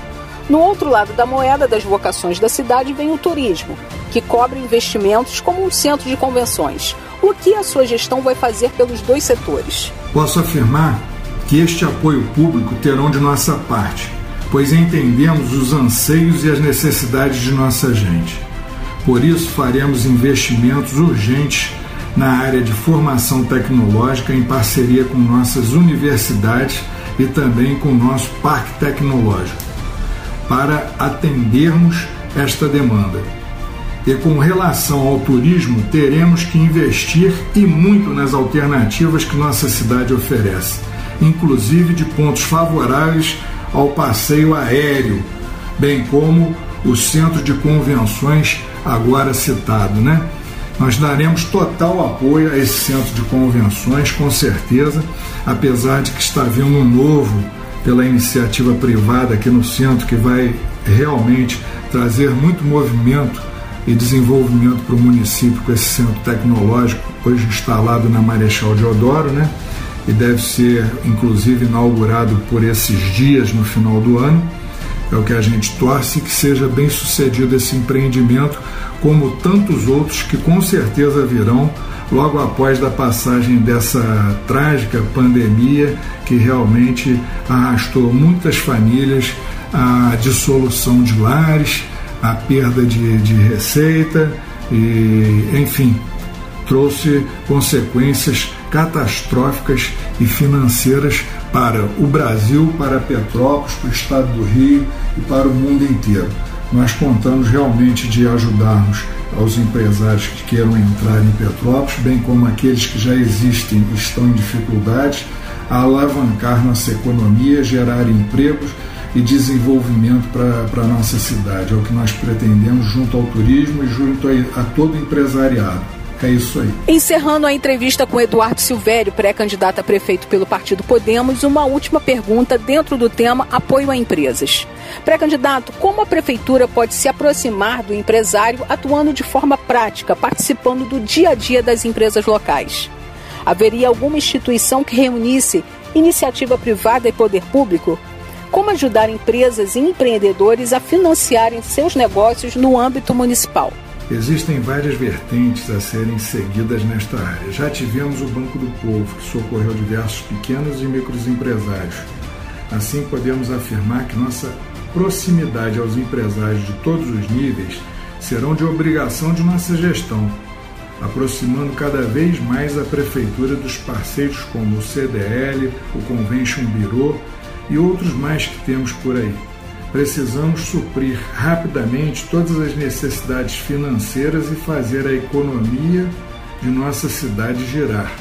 No outro lado da moeda das vocações da cidade vem o turismo, que cobre investimentos como um centro de convenções. O que a sua gestão vai fazer pelos dois setores? Posso afirmar que este apoio público terão de nossa parte, pois entendemos os anseios e as necessidades de nossa gente. Por isso, faremos investimentos urgentes na área de formação tecnológica em parceria com nossas universidades e também com o nosso parque tecnológico, para atendermos esta demanda. E com relação ao turismo, teremos que investir e muito nas alternativas que nossa cidade oferece, inclusive de pontos favoráveis ao passeio aéreo, bem como o centro de convenções agora citado, né? Nós daremos total apoio a esse centro de convenções, com certeza, apesar de que está vindo um novo pela iniciativa privada aqui no centro que vai realmente trazer muito movimento e desenvolvimento para o município com esse centro tecnológico, hoje instalado na Marechal Deodoro, né? E deve ser, inclusive, inaugurado por esses dias no final do ano. É o que a gente torce que seja bem sucedido esse empreendimento, como tantos outros que com certeza virão logo após da passagem dessa trágica pandemia que realmente arrastou muitas famílias à dissolução de lares, a perda de, de receita e, enfim, trouxe consequências catastróficas e financeiras para o Brasil, para Petrópolis, para o estado do Rio e para o mundo inteiro. Nós contamos realmente de ajudarmos aos empresários que queiram entrar em Petrópolis, bem como aqueles que já existem e estão em dificuldades, a alavancar nossa economia, gerar empregos e desenvolvimento para a nossa cidade. É o que nós pretendemos junto ao turismo e junto a, a todo empresariado. É isso aí. Encerrando a entrevista com Eduardo Silvério, pré-candidato a prefeito pelo Partido Podemos, uma última pergunta dentro do tema apoio a empresas. Pré-candidato, como a prefeitura pode se aproximar do empresário atuando de forma prática, participando do dia a dia das empresas locais? Haveria alguma instituição que reunisse iniciativa privada e poder público? Como ajudar empresas e empreendedores a financiarem seus negócios no âmbito municipal? Existem várias vertentes a serem seguidas nesta área. Já tivemos o Banco do Povo, que socorreu diversos pequenos e microempresários. Assim, podemos afirmar que nossa proximidade aos empresários de todos os níveis serão de obrigação de nossa gestão, aproximando cada vez mais a Prefeitura dos parceiros como o CDL, o Convention Bureau e outros mais que temos por aí precisamos suprir rapidamente todas as necessidades financeiras e fazer a economia de nossa cidade girar.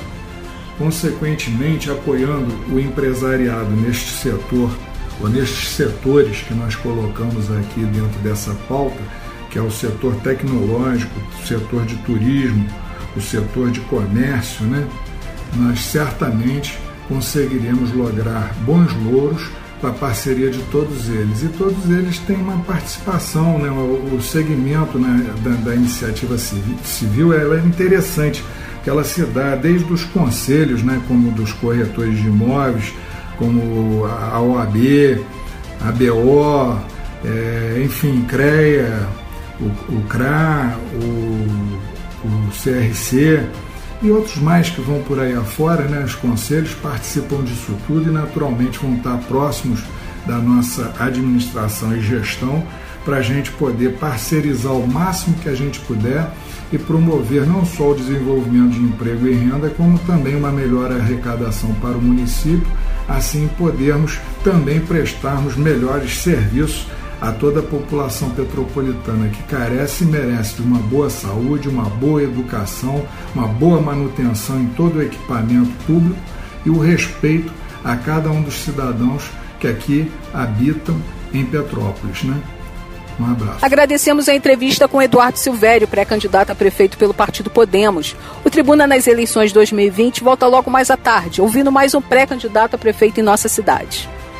Consequentemente, apoiando o empresariado neste setor, ou nestes setores que nós colocamos aqui dentro dessa pauta, que é o setor tecnológico, o setor de turismo, o setor de comércio, né? nós certamente conseguiremos lograr bons louros com a parceria de todos eles. E todos eles têm uma participação, né? o, o segmento né, da, da, iniciativa civil, ela é interessante, que ela se dá desde os conselhos, né, como dos corretores de imóveis, como a OAB, a BO, é, enfim, CREA, o, o CRA, o, o CRC, e outros mais que vão por aí afora, né? Os conselhos participam disso tudo e naturalmente vão estar próximos da nossa administração e gestão para a gente poder parcerizar o máximo que a gente puder e promover não só o desenvolvimento de emprego e renda, como também uma melhor arrecadação para o município, assim podermos também prestarmos melhores serviços a toda a população petropolitana que carece e merece de uma boa saúde, uma boa educação, uma boa manutenção em todo o equipamento público e o respeito a cada um dos cidadãos que aqui habitam em Petrópolis, né? Um abraço. Agradecemos a entrevista com Eduardo Silvério, pré-candidato a prefeito pelo Partido Podemos. O Tribuna nas eleições 2020 volta logo mais à tarde, ouvindo mais um pré-candidato a prefeito em nossa cidade.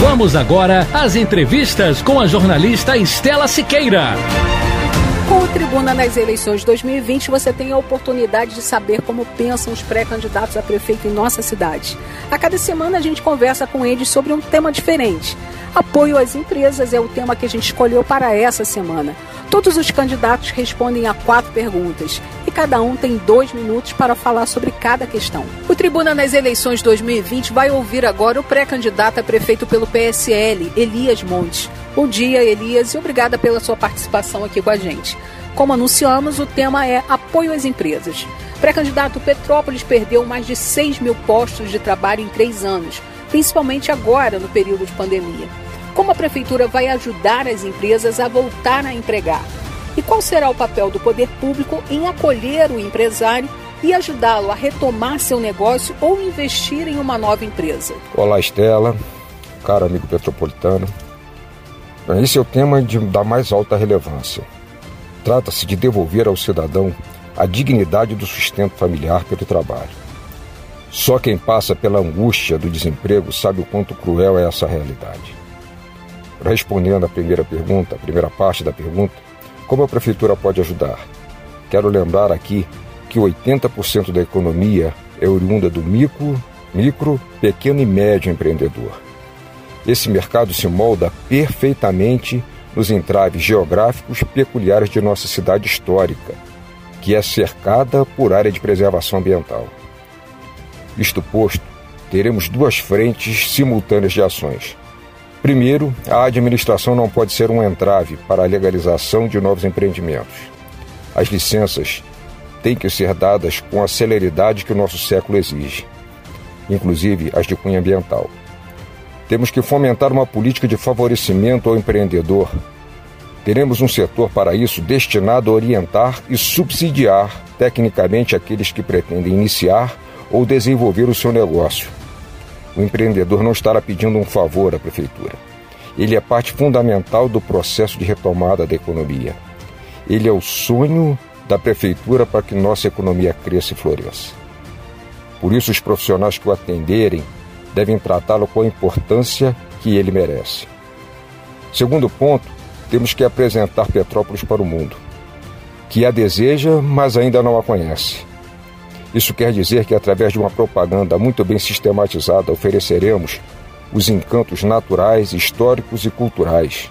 Vamos agora às entrevistas com a jornalista Estela Siqueira. Tribuna nas eleições 2020, você tem a oportunidade de saber como pensam os pré-candidatos a prefeito em nossa cidade. A cada semana a gente conversa com eles sobre um tema diferente. Apoio às empresas é o tema que a gente escolheu para essa semana. Todos os candidatos respondem a quatro perguntas e cada um tem dois minutos para falar sobre cada questão. O Tribuna nas eleições 2020 vai ouvir agora o pré-candidato a prefeito pelo PSL, Elias Montes. Bom dia, Elias, e obrigada pela sua participação aqui com a gente. Como anunciamos, o tema é apoio às empresas. Pré-candidato Petrópolis perdeu mais de 6 mil postos de trabalho em três anos, principalmente agora no período de pandemia. Como a prefeitura vai ajudar as empresas a voltar a empregar? E qual será o papel do poder público em acolher o empresário e ajudá-lo a retomar seu negócio ou investir em uma nova empresa? Olá, Estela, caro amigo petropolitano. Esse é o tema de, da mais alta relevância. Trata-se de devolver ao cidadão a dignidade do sustento familiar pelo trabalho. Só quem passa pela angústia do desemprego sabe o quanto cruel é essa realidade. Respondendo à primeira pergunta, a primeira parte da pergunta, como a prefeitura pode ajudar? Quero lembrar aqui que 80% da economia é oriunda do micro, micro, pequeno e médio empreendedor. Esse mercado se molda perfeitamente nos entraves geográficos peculiares de nossa cidade histórica, que é cercada por área de preservação ambiental. Isto posto, teremos duas frentes simultâneas de ações. Primeiro, a administração não pode ser um entrave para a legalização de novos empreendimentos. As licenças têm que ser dadas com a celeridade que o nosso século exige, inclusive as de cunho ambiental. Temos que fomentar uma política de favorecimento ao empreendedor. Teremos um setor para isso destinado a orientar e subsidiar tecnicamente aqueles que pretendem iniciar ou desenvolver o seu negócio. O empreendedor não estará pedindo um favor à prefeitura. Ele é parte fundamental do processo de retomada da economia. Ele é o sonho da prefeitura para que nossa economia cresça e floresça. Por isso, os profissionais que o atenderem devem tratá-lo com a importância que ele merece. Segundo ponto, temos que apresentar Petrópolis para o mundo, que a deseja, mas ainda não a conhece. Isso quer dizer que, através de uma propaganda muito bem sistematizada, ofereceremos os encantos naturais, históricos e culturais,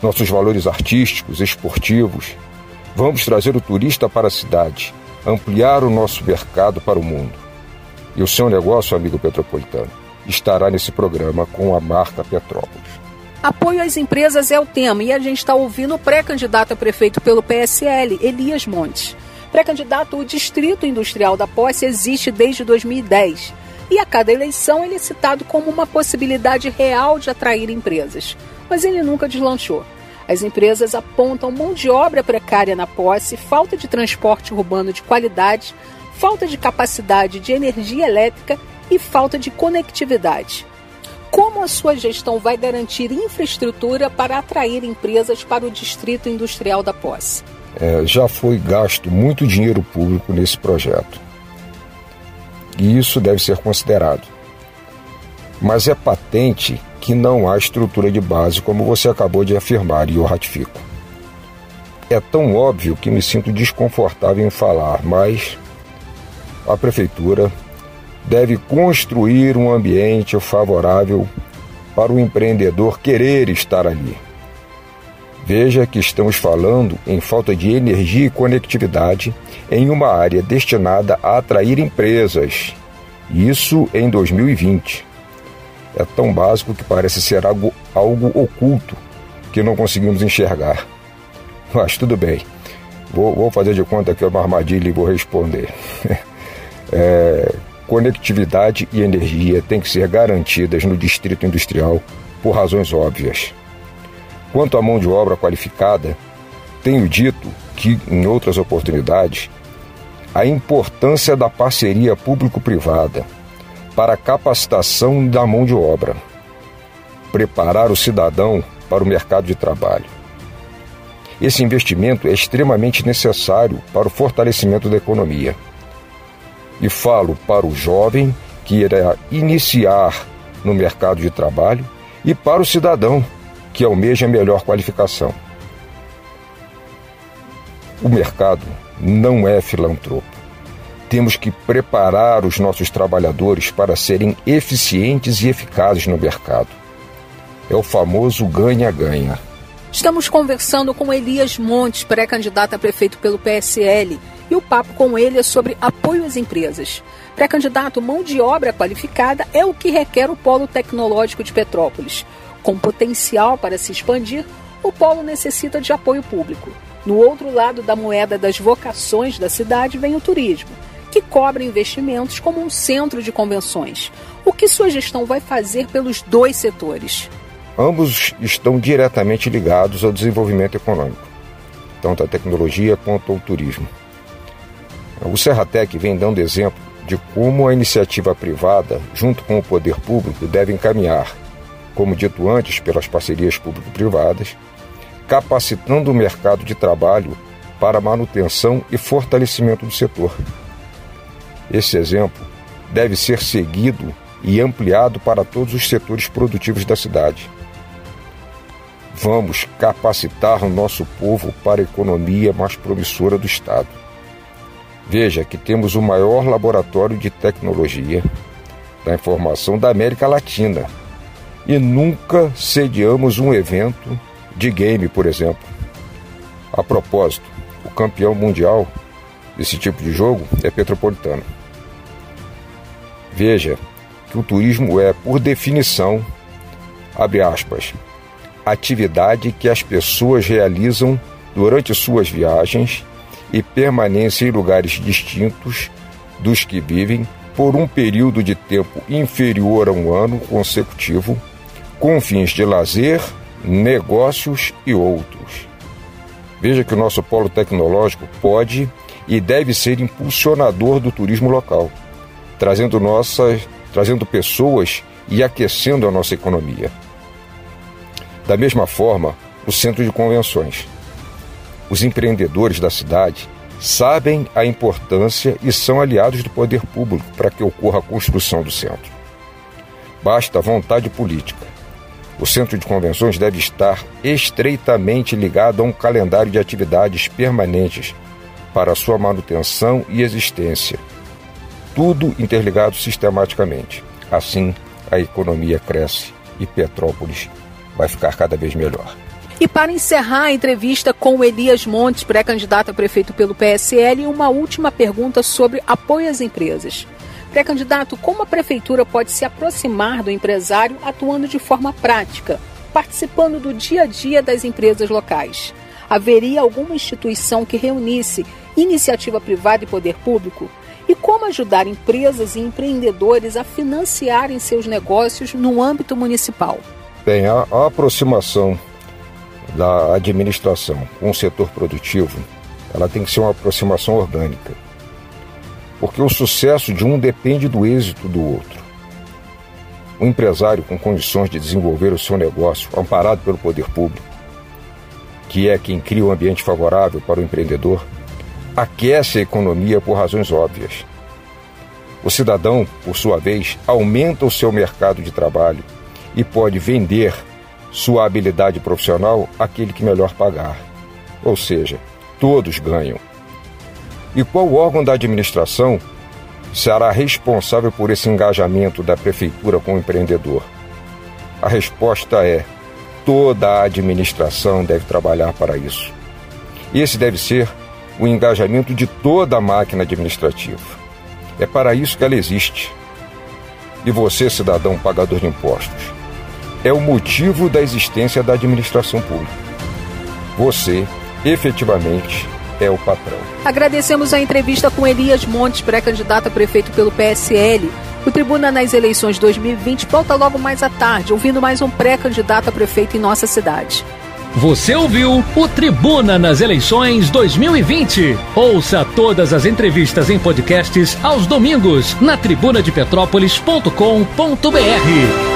nossos valores artísticos, esportivos. Vamos trazer o turista para a cidade, ampliar o nosso mercado para o mundo. E o seu negócio, amigo petropolitano, estará nesse programa com a marca Petrópolis. Apoio às empresas é o tema e a gente está ouvindo o pré-candidato a prefeito pelo PSL, Elias Montes. Pré-candidato, o Distrito Industrial da Posse existe desde 2010 e a cada eleição ele é citado como uma possibilidade real de atrair empresas. Mas ele nunca deslanchou. As empresas apontam mão de obra precária na posse, falta de transporte urbano de qualidade, falta de capacidade de energia elétrica e falta de conectividade. Como a sua gestão vai garantir infraestrutura para atrair empresas para o Distrito Industrial da Posse? é, já foi gasto muito dinheiro público nesse projeto. E isso deve ser considerado. Mas é patente que não há estrutura de base, como você acabou de afirmar, e eu ratifico. É tão óbvio que me sinto desconfortável em falar, mas a prefeitura deve construir um ambiente favorável para o empreendedor querer estar ali. Veja que estamos falando em falta de energia e conectividade em uma área destinada a atrair empresas. Isso em 2020. É tão básico que parece ser algo, algo oculto que não conseguimos enxergar. (laughs) Mas tudo bem. Vou, vou fazer de conta que é uma armadilha e vou responder. (laughs) é, conectividade e energia têm que ser garantidas no distrito industrial por razões óbvias. Quanto à mão de obra qualificada, tenho dito que, em outras oportunidades, a importância da parceria público-privada para a capacitação da mão de obra, preparar o cidadão para o mercado de trabalho. Esse investimento é extremamente necessário para o fortalecimento da economia. E falo para o jovem que irá iniciar no mercado de trabalho e para o cidadão que almeja melhor qualificação. O mercado não é filantropo. Temos que preparar os nossos trabalhadores para serem eficientes e eficazes no mercado. É o famoso ganha-ganha. Estamos conversando com Elias Montes, pré-candidato a prefeito pelo PSL, e o papo com ele é sobre apoio às empresas. Pré-candidato, mão de obra qualificada é o que requer o Polo Tecnológico de Petrópolis. Com potencial para se expandir, o polo necessita de apoio público. No outro lado da moeda das vocações da cidade vem o turismo, que cobra investimentos como um centro de convenções. O que sua gestão vai fazer pelos dois setores? Ambos estão diretamente ligados ao desenvolvimento econômico, tanto a tecnologia quanto o turismo. O Serratec vem dando exemplo de como a iniciativa privada, junto com o poder público, deve encaminhar como dito antes, pelas parcerias público-privadas, capacitando o mercado de trabalho para manutenção e fortalecimento do setor. Esse exemplo deve ser seguido e ampliado para todos os setores produtivos da cidade. Vamos capacitar o nosso povo para a economia mais promissora do Estado. Veja que temos o maior laboratório de tecnologia da informação da América Latina e nunca sediamos um evento de game, por exemplo. A propósito, o campeão mundial desse tipo de jogo é Petropolitano. Veja que o turismo é, por definição, abre aspas, atividade que as pessoas realizam durante suas viagens e permanecem em lugares distintos dos que vivem por um período de tempo inferior a um ano consecutivo, com fins de lazer, negócios e outros. Veja que o nosso polo tecnológico pode e deve ser impulsionador do turismo local, trazendo nossas, trazendo pessoas e aquecendo a nossa economia. Da mesma forma, o centro de convenções. Os empreendedores da cidade sabem a importância e são aliados do poder público para que ocorra a construção do centro. Basta vontade política. O centro de convenções deve estar estreitamente ligado a um calendário de atividades permanentes para sua manutenção e existência. Tudo interligado sistematicamente. Assim, a economia cresce e Petrópolis vai ficar cada vez melhor. E para encerrar a entrevista com Elias Montes, pré-candidato a prefeito pelo PSL, uma última pergunta sobre apoio às empresas. Pré-candidato, como a prefeitura pode se aproximar do empresário atuando de forma prática, participando do dia a dia das empresas locais? Haveria alguma instituição que reunisse iniciativa privada e poder público? E como ajudar empresas e empreendedores a financiarem seus negócios no âmbito municipal? Bem, a, a aproximação da administração com o setor produtivo, ela tem que ser uma aproximação orgânica. Porque o sucesso de um depende do êxito do outro. Um empresário com condições de desenvolver o seu negócio, amparado pelo poder público, que é quem cria um ambiente favorável para o empreendedor, aquece a economia por razões óbvias. O cidadão, por sua vez, aumenta o seu mercado de trabalho e pode vender sua habilidade profissional àquele que melhor pagar. Ou seja, todos ganham. E qual órgão da administração será responsável por esse engajamento da prefeitura com o empreendedor? A resposta é: toda a administração deve trabalhar para isso. Esse deve ser o engajamento de toda a máquina administrativa. É para isso que ela existe. E você, cidadão pagador de impostos, é o motivo da existência da administração pública. Você, efetivamente, é o patrão. Agradecemos a entrevista com Elias Montes, pré-candidato a prefeito pelo PSL. O Tribuna nas eleições 2020 volta logo mais à tarde, ouvindo mais um pré-candidato a prefeito em nossa cidade. Você ouviu o Tribuna nas eleições 2020. Ouça todas as entrevistas em podcasts aos domingos na tribunadepetrópolis.com.br.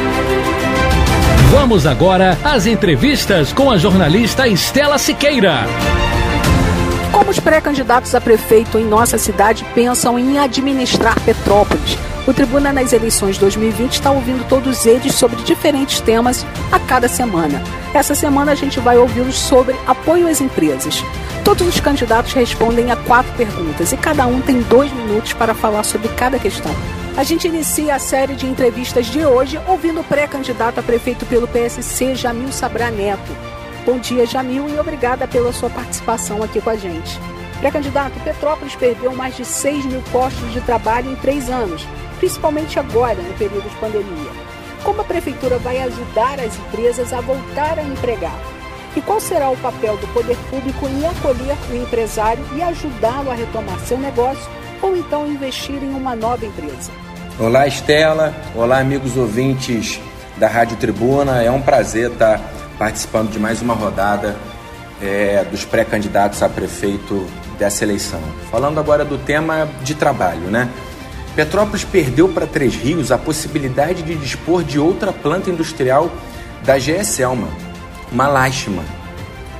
Vamos agora às entrevistas com a jornalista Estela Siqueira. Como os pré-candidatos a prefeito em nossa cidade pensam em administrar Petrópolis? O Tribuna nas eleições 2020 está ouvindo todos eles sobre diferentes temas a cada semana. Essa semana a gente vai ouvi-los sobre apoio às empresas. Todos os candidatos respondem a quatro perguntas e cada um tem dois minutos para falar sobre cada questão. A gente inicia a série de entrevistas de hoje ouvindo o pré-candidato a prefeito pelo PSC, Jamil Sabra Neto. Bom dia, Jamil, e obrigada pela sua participação aqui com a gente. Pré-candidato, Petrópolis perdeu mais de 6 mil postos de trabalho em três anos, principalmente agora, no período de pandemia. Como a prefeitura vai ajudar as empresas a voltar a empregar? E qual será o papel do poder público em acolher o empresário e ajudá-lo a retomar seu negócio ou então investir em uma nova empresa? Olá, Estela. Olá, amigos ouvintes da Rádio Tribuna. É um prazer estar participando de mais uma rodada é, dos pré-candidatos a prefeito dessa eleição. Falando agora do tema de trabalho, né? Petrópolis perdeu para Três Rios a possibilidade de dispor de outra planta industrial da GE Selma, uma lástima.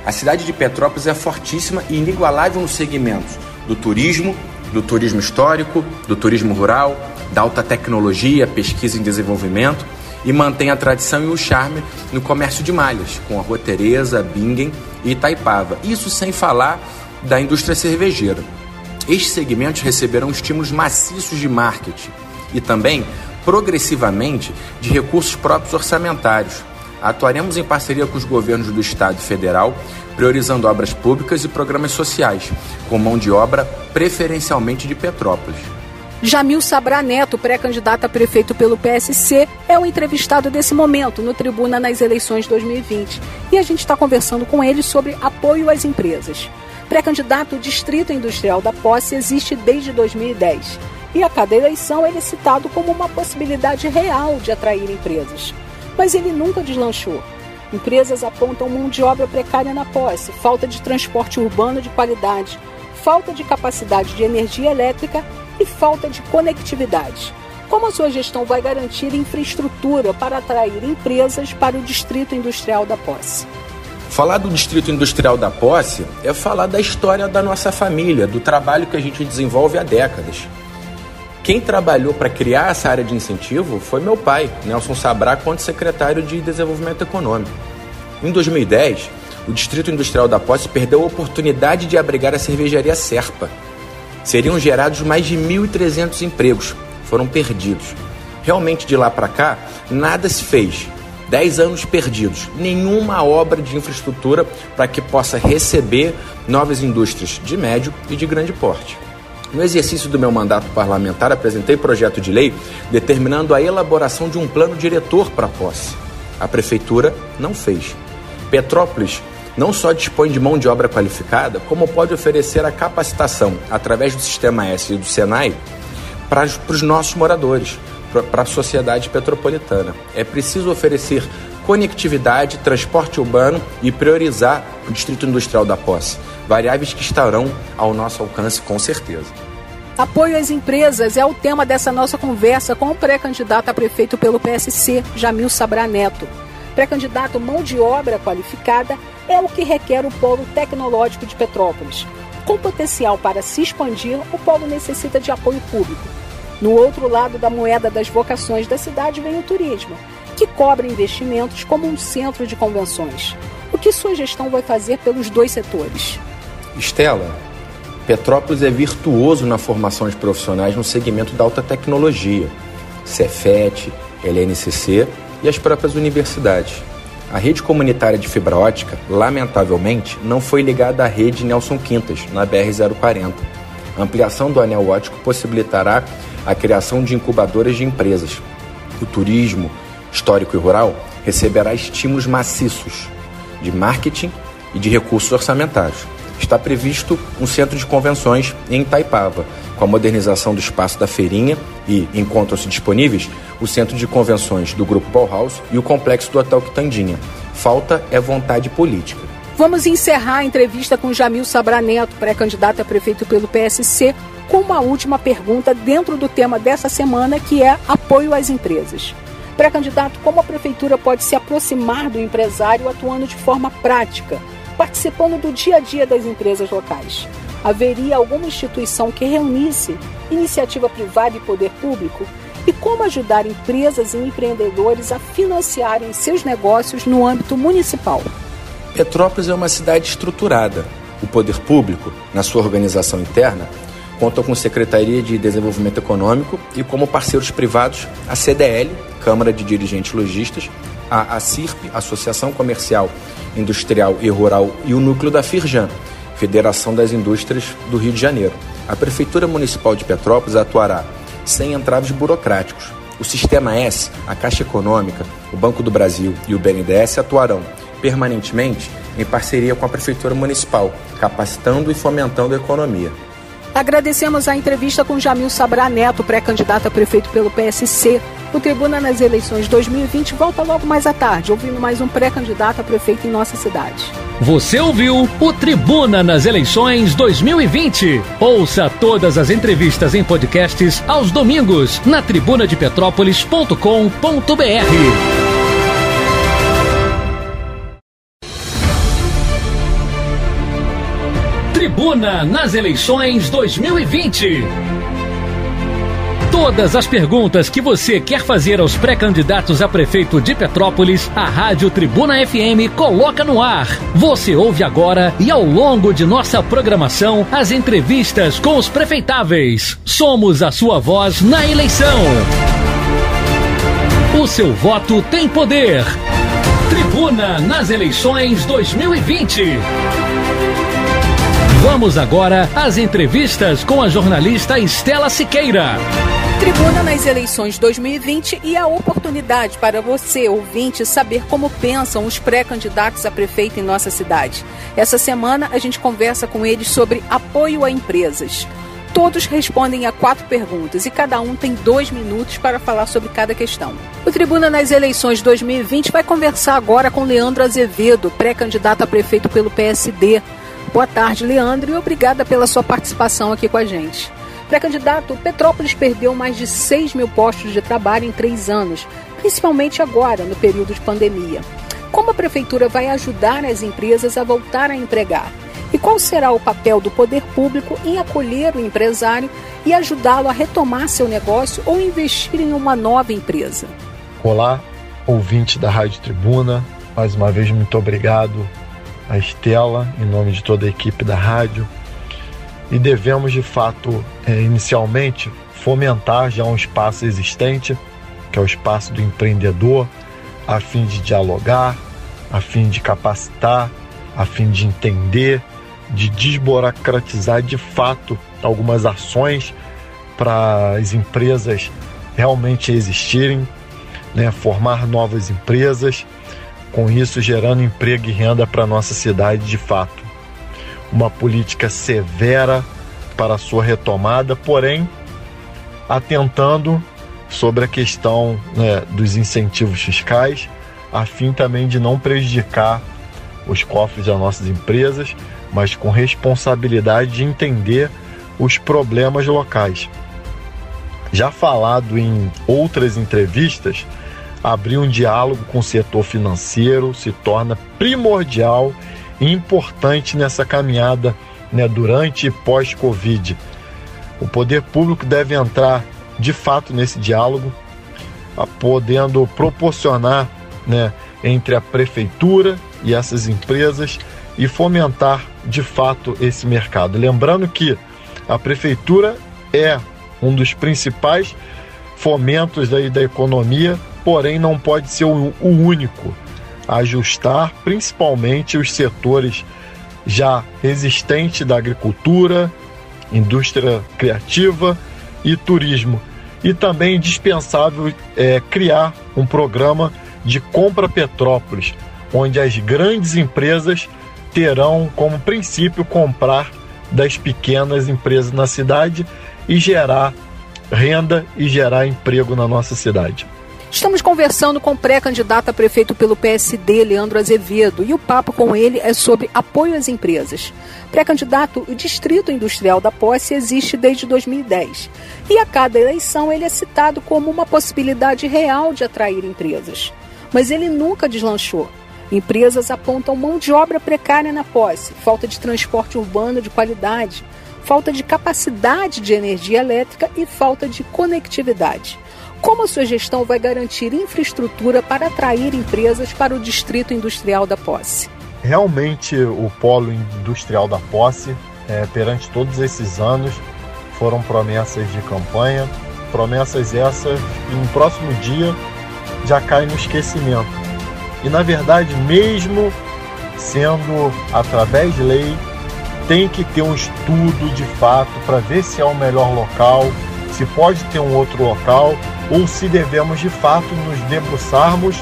A cidade de Petrópolis é fortíssima e inigualável nos segmentos do turismo, do turismo histórico, do turismo rural, da alta tecnologia, pesquisa em desenvolvimento e mantém a tradição e o charme no comércio de malhas, com a Rua Tereza, Bingen e Itaipava. Isso sem falar da indústria cervejeira. Estes segmentos receberão estímulos maciços de marketing e também, progressivamente, de recursos próprios orçamentários. Atuaremos em parceria com os governos do Estado e Federal, priorizando obras públicas e programas sociais, com mão de obra preferencialmente de Petrópolis. Jamil Sabra Neto, pré-candidato a prefeito pelo PSC, é o entrevistado desse momento no Tribuna nas eleições 2020. E a gente está conversando com ele sobre apoio às empresas. Pré-candidato Distrito Industrial da Posse existe desde 2010 e a cada eleição ele é citado como uma possibilidade real de atrair empresas. Mas ele nunca deslanchou. Empresas apontam mão de obra precária na posse, falta de transporte urbano de qualidade, falta de capacidade de energia elétrica e falta de conectividade. Como a sua gestão vai garantir infraestrutura para atrair empresas para o Distrito Industrial da Posse? Falar do Distrito Industrial da Posse é falar da história da nossa família, do trabalho que a gente desenvolve há décadas. Quem trabalhou para criar essa área de incentivo foi meu pai, Nelson Sabrá, quando secretário de Desenvolvimento Econômico. Em 2010, o Distrito Industrial da Posse perdeu a oportunidade de abrigar a cervejaria Serpa. Seriam gerados mais de 1.300 empregos, foram perdidos. Realmente de lá para cá, nada se fez 10 anos perdidos, nenhuma obra de infraestrutura para que possa receber novas indústrias de médio e de grande porte. No exercício do meu mandato parlamentar, apresentei projeto de lei determinando a elaboração de um plano diretor para a posse. A prefeitura não fez. Petrópolis não só dispõe de mão de obra qualificada, como pode oferecer a capacitação através do Sistema S e do Senai para os nossos moradores para a sociedade petropolitana. É preciso oferecer conectividade, transporte urbano e priorizar o Distrito Industrial da Posse. Variáveis que estarão ao nosso alcance com certeza. Apoio às empresas é o tema dessa nossa conversa com o pré-candidato a prefeito pelo PSC, Jamil Sabra Neto. Pré-candidato mão de obra qualificada é o que requer o polo tecnológico de Petrópolis. Com potencial para se expandir, o polo necessita de apoio público no outro lado da moeda das vocações da cidade vem o turismo, que cobra investimentos como um centro de convenções. O que sua gestão vai fazer pelos dois setores? Estela, Petrópolis é virtuoso na formação de profissionais no segmento da alta tecnologia, Cefet, LNCC e as próprias universidades. A rede comunitária de fibra ótica, lamentavelmente, não foi ligada à rede Nelson Quintas, na BR-040. A ampliação do anel ótico possibilitará a criação de incubadoras de empresas. O turismo histórico e rural receberá estímulos maciços de marketing e de recursos orçamentários. Está previsto um centro de convenções em Itaipava, com a modernização do espaço da feirinha e, encontram-se disponíveis, o centro de convenções do Grupo Bauhaus e o complexo do Hotel Quitandinha. Falta é vontade política. Vamos encerrar a entrevista com Jamil Sabraneto, pré-candidato a prefeito pelo PSC, com uma última pergunta dentro do tema dessa semana, que é apoio às empresas. Pré-candidato, como a prefeitura pode se aproximar do empresário atuando de forma prática, participando do dia a dia das empresas locais? Haveria alguma instituição que reunisse iniciativa privada e poder público? E como ajudar empresas e empreendedores a financiarem seus negócios no âmbito municipal? Petrópolis é uma cidade estruturada. O poder público, na sua organização interna, conta com Secretaria de Desenvolvimento Econômico e como parceiros privados a CDL, Câmara de Dirigentes Logistas, a ACIRP, Associação Comercial, Industrial e Rural e o núcleo da Firjan, Federação das Indústrias do Rio de Janeiro. A Prefeitura Municipal de Petrópolis atuará sem entraves burocráticos. O Sistema S, a Caixa Econômica, o Banco do Brasil e o BNDES atuarão permanentemente em parceria com a Prefeitura Municipal, capacitando e fomentando a economia. Agradecemos a entrevista com Jamil Sabra Neto, pré-candidato a prefeito pelo PSC. O Tribuna nas eleições 2020 volta logo mais à tarde, ouvindo mais um pré-candidato a prefeito em nossa cidade. Você ouviu o Tribuna nas eleições 2020. Ouça todas as entrevistas em podcasts aos domingos na tribunadepetrópolis.com.br. Tribuna nas eleições 2020. Todas as perguntas que você quer fazer aos pré-candidatos a prefeito de Petrópolis, a Rádio Tribuna FM coloca no ar. Você ouve agora e ao longo de nossa programação as entrevistas com os prefeitáveis. Somos a sua voz na eleição. O seu voto tem poder. Tribuna nas eleições 2020. Vamos agora às entrevistas com a jornalista Estela Siqueira. Tribuna nas eleições 2020 e a oportunidade para você, ouvinte, saber como pensam os pré-candidatos a prefeito em nossa cidade. Essa semana a gente conversa com eles sobre apoio a empresas. Todos respondem a quatro perguntas e cada um tem dois minutos para falar sobre cada questão. O Tribuna nas eleições 2020 vai conversar agora com Leandro Azevedo, pré-candidato a prefeito pelo PSD. Boa tarde, Leandro, e obrigada pela sua participação aqui com a gente. Pré-candidato, Petrópolis perdeu mais de 6 mil postos de trabalho em três anos, principalmente agora, no período de pandemia. Como a Prefeitura vai ajudar as empresas a voltar a empregar? E qual será o papel do poder público em acolher o empresário e ajudá-lo a retomar seu negócio ou investir em uma nova empresa? Olá, ouvinte da Rádio Tribuna, mais uma vez muito obrigado a Estela, em nome de toda a equipe da rádio. E devemos, de fato, é, inicialmente, fomentar já um espaço existente, que é o espaço do empreendedor, a fim de dialogar, a fim de capacitar, a fim de entender, de desburocratizar de fato algumas ações para as empresas realmente existirem, né? formar novas empresas com isso gerando emprego e renda para nossa cidade de fato. Uma política severa para sua retomada, porém atentando sobre a questão né, dos incentivos fiscais, a fim também de não prejudicar os cofres das nossas empresas, mas com responsabilidade de entender os problemas locais. Já falado em outras entrevistas, abrir um diálogo com o setor financeiro se torna primordial e importante nessa caminhada né, durante e pós-Covid. O poder público deve entrar de fato nesse diálogo, podendo proporcionar né, entre a prefeitura e essas empresas e fomentar de fato esse mercado. Lembrando que a prefeitura é um dos principais fomentos aí da economia porém não pode ser o, único ajustar principalmente os setores já existentes da agricultura, indústria criativa e turismo. E também indispensável é, criar um programa de compra Petrópolis, onde as grandes empresas terão como princípio comprar das pequenas empresas na cidade e gerar renda e gerar emprego na nossa cidade. Estamos conversando com o pré-candidato a prefeito pelo PSD, Leandro Azevedo, e o papo com ele é sobre apoio às empresas. Pré-candidato, o Distrito Industrial da Posse existe desde 2010 e a cada eleição ele é citado como uma possibilidade real de atrair empresas. Mas ele nunca deslanchou. Empresas apontam mão de obra precária na posse, falta de transporte urbano de qualidade, falta de capacidade de energia elétrica e falta de conectividade. Como a sua gestão vai garantir infraestrutura para atrair empresas para o Distrito Industrial da Posse? Realmente, o Polo Industrial da Posse, é, perante todos esses anos, foram promessas de campanha, promessas essas que no próximo dia já caem no esquecimento. E na verdade, mesmo sendo através de lei, tem que ter um estudo de fato para ver se é o melhor local, se pode ter um outro local ou se devemos de fato nos debruçarmos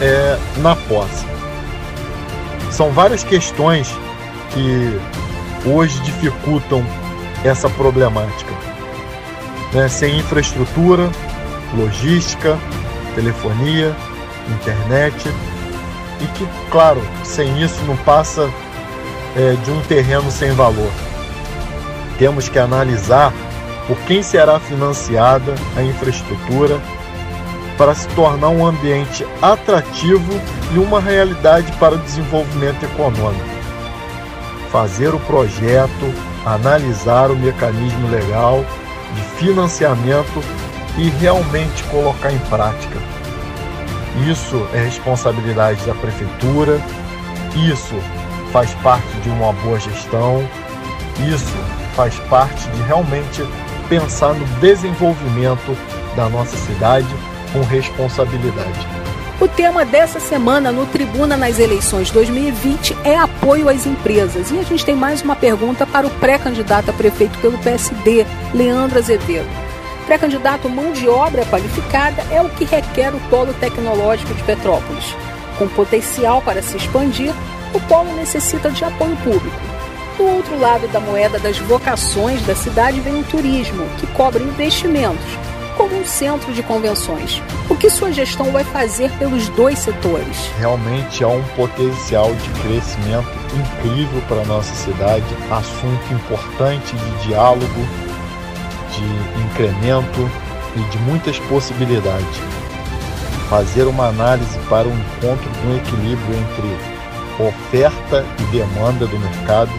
é, na posse. São várias questões que hoje dificultam essa problemática. Né? Sem infraestrutura, logística, telefonia, internet e que, claro, sem isso não passa é, de um terreno sem valor. Temos que analisar por quem será financiada a infraestrutura para se tornar um ambiente atrativo e uma realidade para o desenvolvimento econômico. Fazer o projeto, analisar o mecanismo legal de financiamento e realmente colocar em prática. Isso é responsabilidade da prefeitura, isso faz parte de uma boa gestão, isso faz parte de realmente pensar no desenvolvimento da nossa cidade com responsabilidade. O tema dessa semana no Tribuna nas Eleições 2020 é apoio às empresas. E a gente tem mais uma pergunta para o pré-candidato a prefeito pelo PSD, Leandro Azevedo. Pré-candidato mão de obra qualificada é o que requer o polo tecnológico de Petrópolis. Com potencial para se expandir, o polo necessita de apoio público. Do outro lado da moeda das vocações da cidade vem o turismo, que cobra investimentos, como um centro de convenções. O que sua gestão vai fazer pelos dois setores? Realmente há um potencial de crescimento incrível para a nossa cidade, assunto importante de diálogo, de incremento e de muitas possibilidades. Fazer uma análise para o encontro de um equilíbrio entre oferta e demanda do mercado.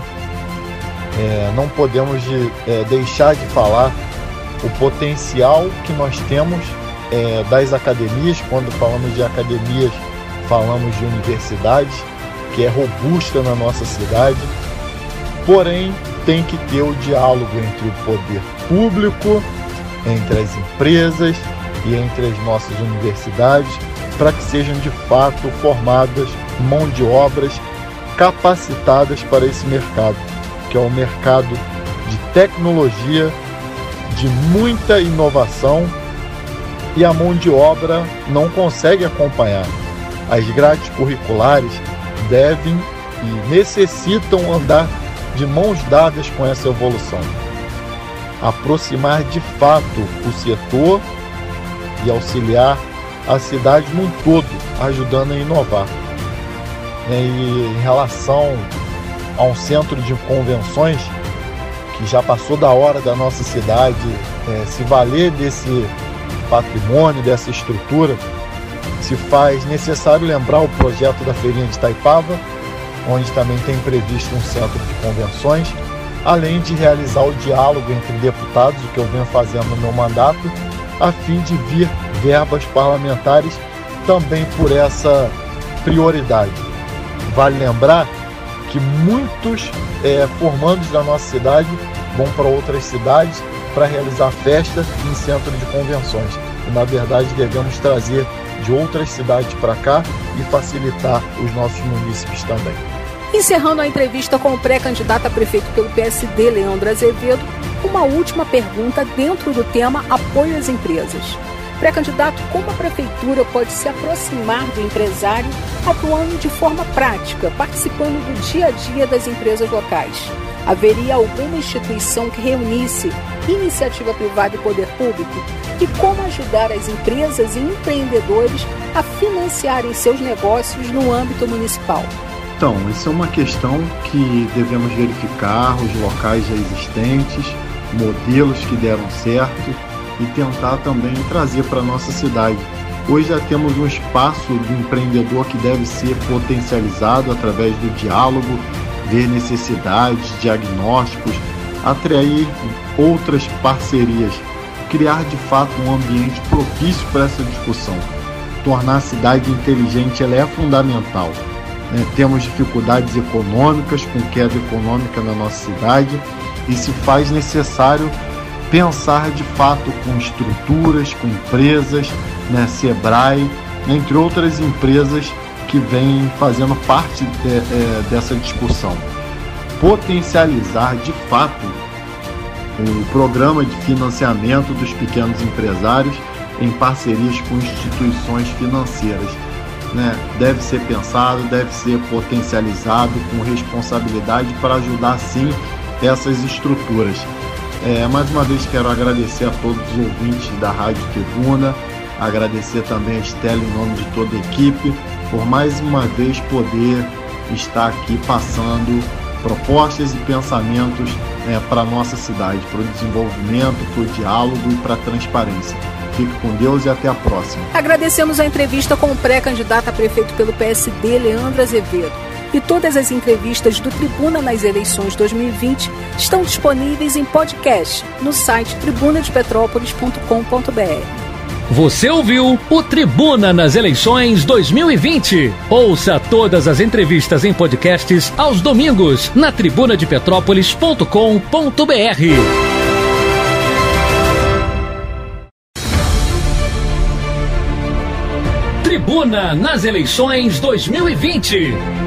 É, não podemos de, é, deixar de falar o potencial que nós temos é, das academias. Quando falamos de academias, falamos de universidades, que é robusta na nossa cidade. Porém, tem que ter o diálogo entre o poder público, entre as empresas e entre as nossas universidades, para que sejam de fato formadas mão de obras capacitadas para esse mercado, é um mercado de tecnologia, de muita inovação e a mão de obra não consegue acompanhar. As grades curriculares devem e necessitam andar de mãos dadas com essa evolução. Aproximar de fato o setor e auxiliar a cidade num todo, ajudando a inovar. E em relação a um centro de convenções, que já passou da hora da nossa cidade é, se valer desse patrimônio, dessa estrutura, se faz necessário lembrar o projeto da Feirinha de Taipava, onde também tem previsto um centro de convenções, além de realizar o diálogo entre deputados, o que eu venho fazendo no meu mandato, a fim de vir verbas parlamentares também por essa prioridade. Vale lembrar que muitos é, formandos da nossa cidade vão para outras cidades para realizar festa em centro de convenções. E, na verdade, devemos trazer de outras cidades para cá e facilitar os nossos municípios também. Encerrando a entrevista com o pré-candidato a prefeito pelo PSD, Leandro Azevedo, uma última pergunta dentro do tema apoio às empresas. Pré-candidato, como a prefeitura pode se aproximar do empresário atuando de forma prática, participando do dia a dia das empresas locais? Haveria alguma instituição que reunisse iniciativa privada e poder público? E como ajudar as empresas e empreendedores a financiarem seus negócios no âmbito municipal? Então, isso é uma questão que devemos verificar os locais já existentes, modelos que deram certo e tentar também trazer para a nossa cidade. Hoje já temos um espaço do empreendedor que deve ser potencializado através do diálogo, ver necessidades, diagnósticos, atrair outras parcerias, criar de fato um ambiente propício para essa discussão. Tornar a cidade inteligente ela é fundamental. Né? Temos dificuldades econômicas, com queda econômica na nossa cidade, e se faz necessário pensar de fato com estruturas, com empresas, né, Sebrae, entre outras empresas que vêm fazendo parte de, é, dessa discussão. Potencializar de fato o programa de financiamento dos pequenos empresários em parcerias com instituições financeiras. Né? Deve ser pensado, deve ser potencializado com responsabilidade para ajudar sim essas estruturas É, mais uma vez quero agradecer a todos os ouvintes da Rádio Tribuna, agradecer também a Estela em nome de toda a equipe, por mais uma vez poder estar aqui passando propostas e pensamentos é, para a nossa cidade, para o desenvolvimento, para o diálogo e para a transparência. Fique com Deus e até a próxima. Agradecemos a entrevista com o pré-candidato a prefeito pelo PSD, Leandro Azevedo. E todas as entrevistas do Tribuna nas eleições 2020 estão disponíveis em podcast no site tribunadepetrópolis.com.br. Você ouviu o Tribuna nas eleições 2020. Ouça todas as entrevistas em podcasts aos domingos na tribunadepetrópolis.com.br. Tribuna nas eleições 2020.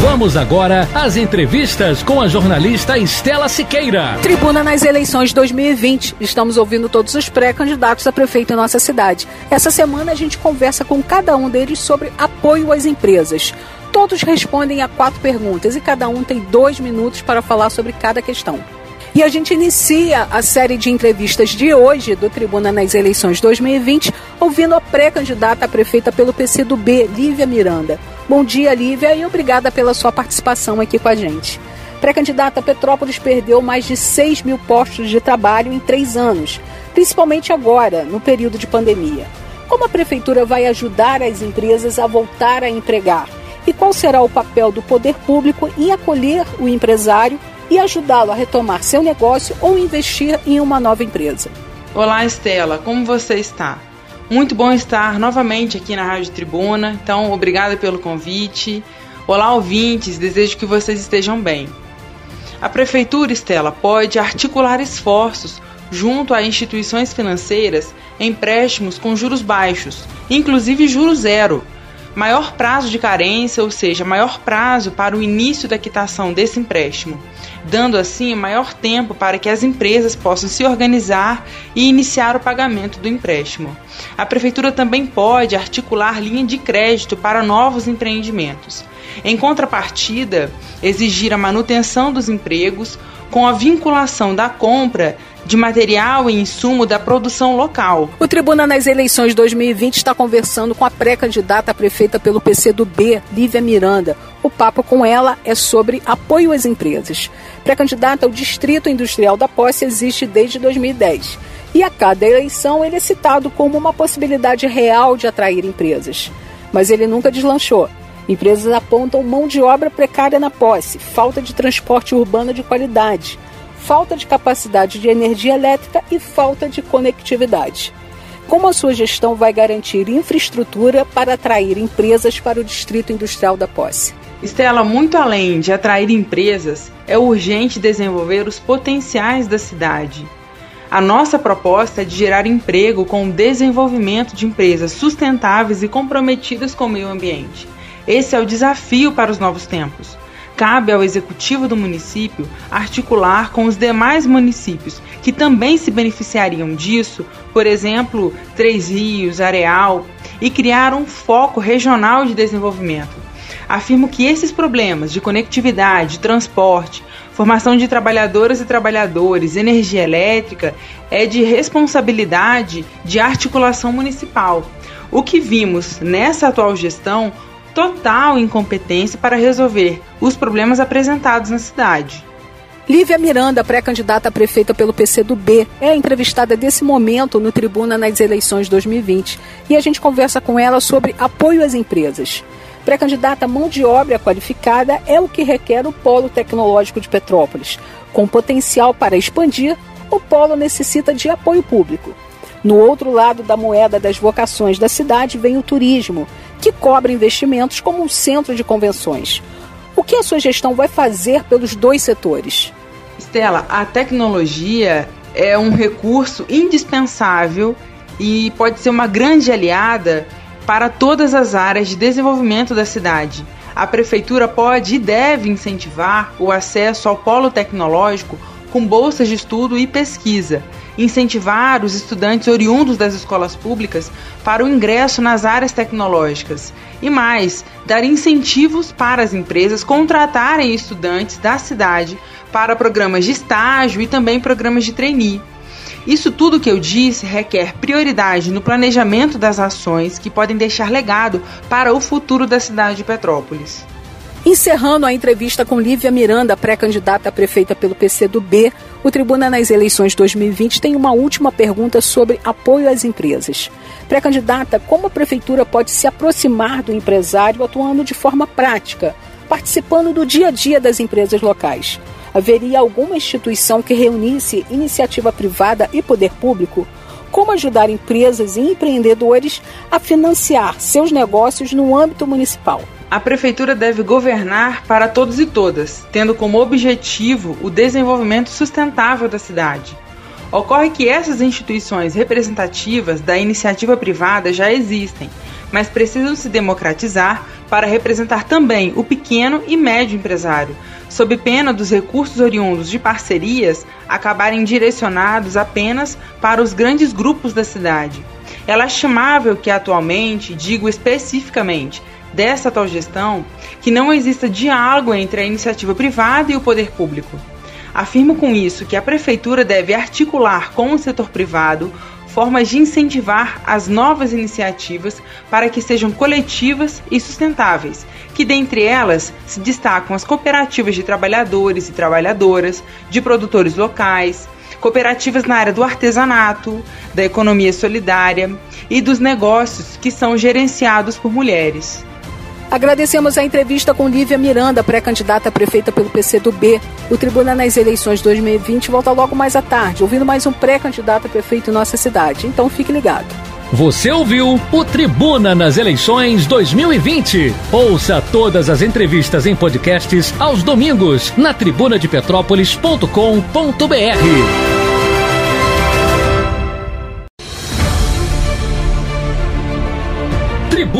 Vamos agora às entrevistas com a jornalista Estela Siqueira. Tribuna nas eleições 2020. Estamos ouvindo todos os pré-candidatos a prefeito em nossa cidade. Essa semana a gente conversa com cada um deles sobre apoio às empresas. Todos respondem a quatro perguntas e cada um tem dois minutos para falar sobre cada questão. E a gente inicia a série de entrevistas de hoje do Tribuna nas eleições 2020, ouvindo a pré-candidata a prefeita pelo PCdoB, Lívia Miranda. Bom dia, Lívia, e obrigada pela sua participação aqui com a gente. Pré-candidata Petrópolis perdeu mais de 6 mil postos de trabalho em três anos, principalmente agora, no período de pandemia. Como a prefeitura vai ajudar as empresas a voltar a empregar? E qual será o papel do poder público em acolher o empresário e ajudá-lo a retomar seu negócio ou investir em uma nova empresa. Olá, Estela, como você está? Muito bom estar novamente aqui na Rádio Tribuna, então obrigada pelo convite. Olá, ouvintes, desejo que vocês estejam bem. A Prefeitura, Estela, pode articular esforços junto a instituições financeiras empréstimos com juros baixos, inclusive juros zero, maior prazo de carência, ou seja, maior prazo para o início da quitação desse empréstimo, dando assim maior tempo para que as empresas possam se organizar e iniciar o pagamento do empréstimo. A prefeitura também pode articular linha de crédito para novos empreendimentos. Em contrapartida, exigir a manutenção dos empregos com a vinculação da compra de material e insumo da produção local. O Tribuna nas eleições 2020 está conversando com a pré-candidata prefeita pelo PCdoB, Lívia Miranda. O papo com ela é sobre apoio às empresas. Pré-candidata ao Distrito Industrial da Posse existe desde 2010. E a cada eleição ele é citado como uma possibilidade real de atrair empresas. Mas ele nunca deslanchou. Empresas apontam mão de obra precária na posse, falta de transporte urbano de qualidade, falta de capacidade de energia elétrica e falta de conectividade. Como a sua gestão vai garantir infraestrutura para atrair empresas para o Distrito Industrial da Posse? Estela, muito além de atrair empresas, é urgente desenvolver os potenciais da cidade. A nossa proposta é de gerar emprego com o desenvolvimento de empresas sustentáveis e comprometidas com o meio ambiente. Esse é o desafio para os novos tempos. Cabe ao executivo do município articular com os demais municípios que também se beneficiariam disso, por exemplo, Três Rios, Areal, e criar um foco regional de desenvolvimento. Afirmo que esses problemas de conectividade, transporte, formação de trabalhadoras e trabalhadores, energia elétrica, é de responsabilidade de articulação municipal. O que vimos nessa atual gestão total incompetência para resolver os problemas apresentados na cidade. Lívia Miranda, pré-candidata a prefeita pelo PCdoB, é entrevistada desse momento no Tribuna nas eleições 2020 e a gente conversa com ela sobre apoio às empresas. Pré-candidata mão de obra qualificada é o que requer o Polo Tecnológico de Petrópolis. Com potencial para expandir, o polo necessita de apoio público. No outro lado da moeda das vocações da cidade vem o turismo, que cobra investimentos como um centro de convenções. O que a sua gestão vai fazer pelos dois setores? Estela, a tecnologia é um recurso indispensável e pode ser uma grande aliada para todas as áreas de desenvolvimento da cidade. A prefeitura pode e deve incentivar o acesso ao polo tecnológico com bolsas de estudo e pesquisa, incentivar os estudantes oriundos das escolas públicas para o ingresso nas áreas tecnológicas e mais, dar incentivos para as empresas contratarem estudantes da cidade para programas de estágio e também programas de trainee. Isso tudo que eu disse requer prioridade no planejamento das ações que podem deixar legado para o futuro da cidade de Petrópolis. Encerrando a entrevista com Lívia Miranda, pré-candidata a prefeita pelo PCdoB, o Tribuna nas eleições 2020 tem uma última pergunta sobre apoio às empresas. Pré-candidata, como a prefeitura pode se aproximar do empresário atuando de forma prática, participando do dia a dia das empresas locais? Haveria alguma instituição que reunisse iniciativa privada e poder público? Como ajudar empresas e empreendedores a financiar seus negócios no âmbito municipal? A prefeitura deve governar para todos e todas, tendo como objetivo o desenvolvimento sustentável da cidade. Ocorre que essas instituições representativas da iniciativa privada já existem, mas precisam se democratizar para representar também o pequeno e médio empresário, sob pena dos recursos oriundos de parcerias acabarem direcionados apenas para os grandes grupos da cidade. É lastimável que atualmente, digo especificamente, dessa tal gestão que não exista diálogo entre a iniciativa privada e o poder público. Afirmo com isso que a Prefeitura deve articular com o setor privado formas de incentivar as novas iniciativas para que sejam coletivas e sustentáveis, que dentre elas se destacam as cooperativas de trabalhadores e trabalhadoras, de produtores locais, cooperativas na área do artesanato, da economia solidária e dos negócios que são gerenciados por mulheres. Agradecemos a entrevista com Lívia Miranda, pré-candidata a prefeita pelo PCdoB. O Tribuna nas eleições 2020 volta logo mais à tarde, ouvindo mais um pré-candidato a prefeito em nossa cidade. Então fique ligado. Você ouviu o Tribuna nas eleições 2020. Ouça todas as entrevistas em podcasts aos domingos na tribunadepetrópolis.com.br.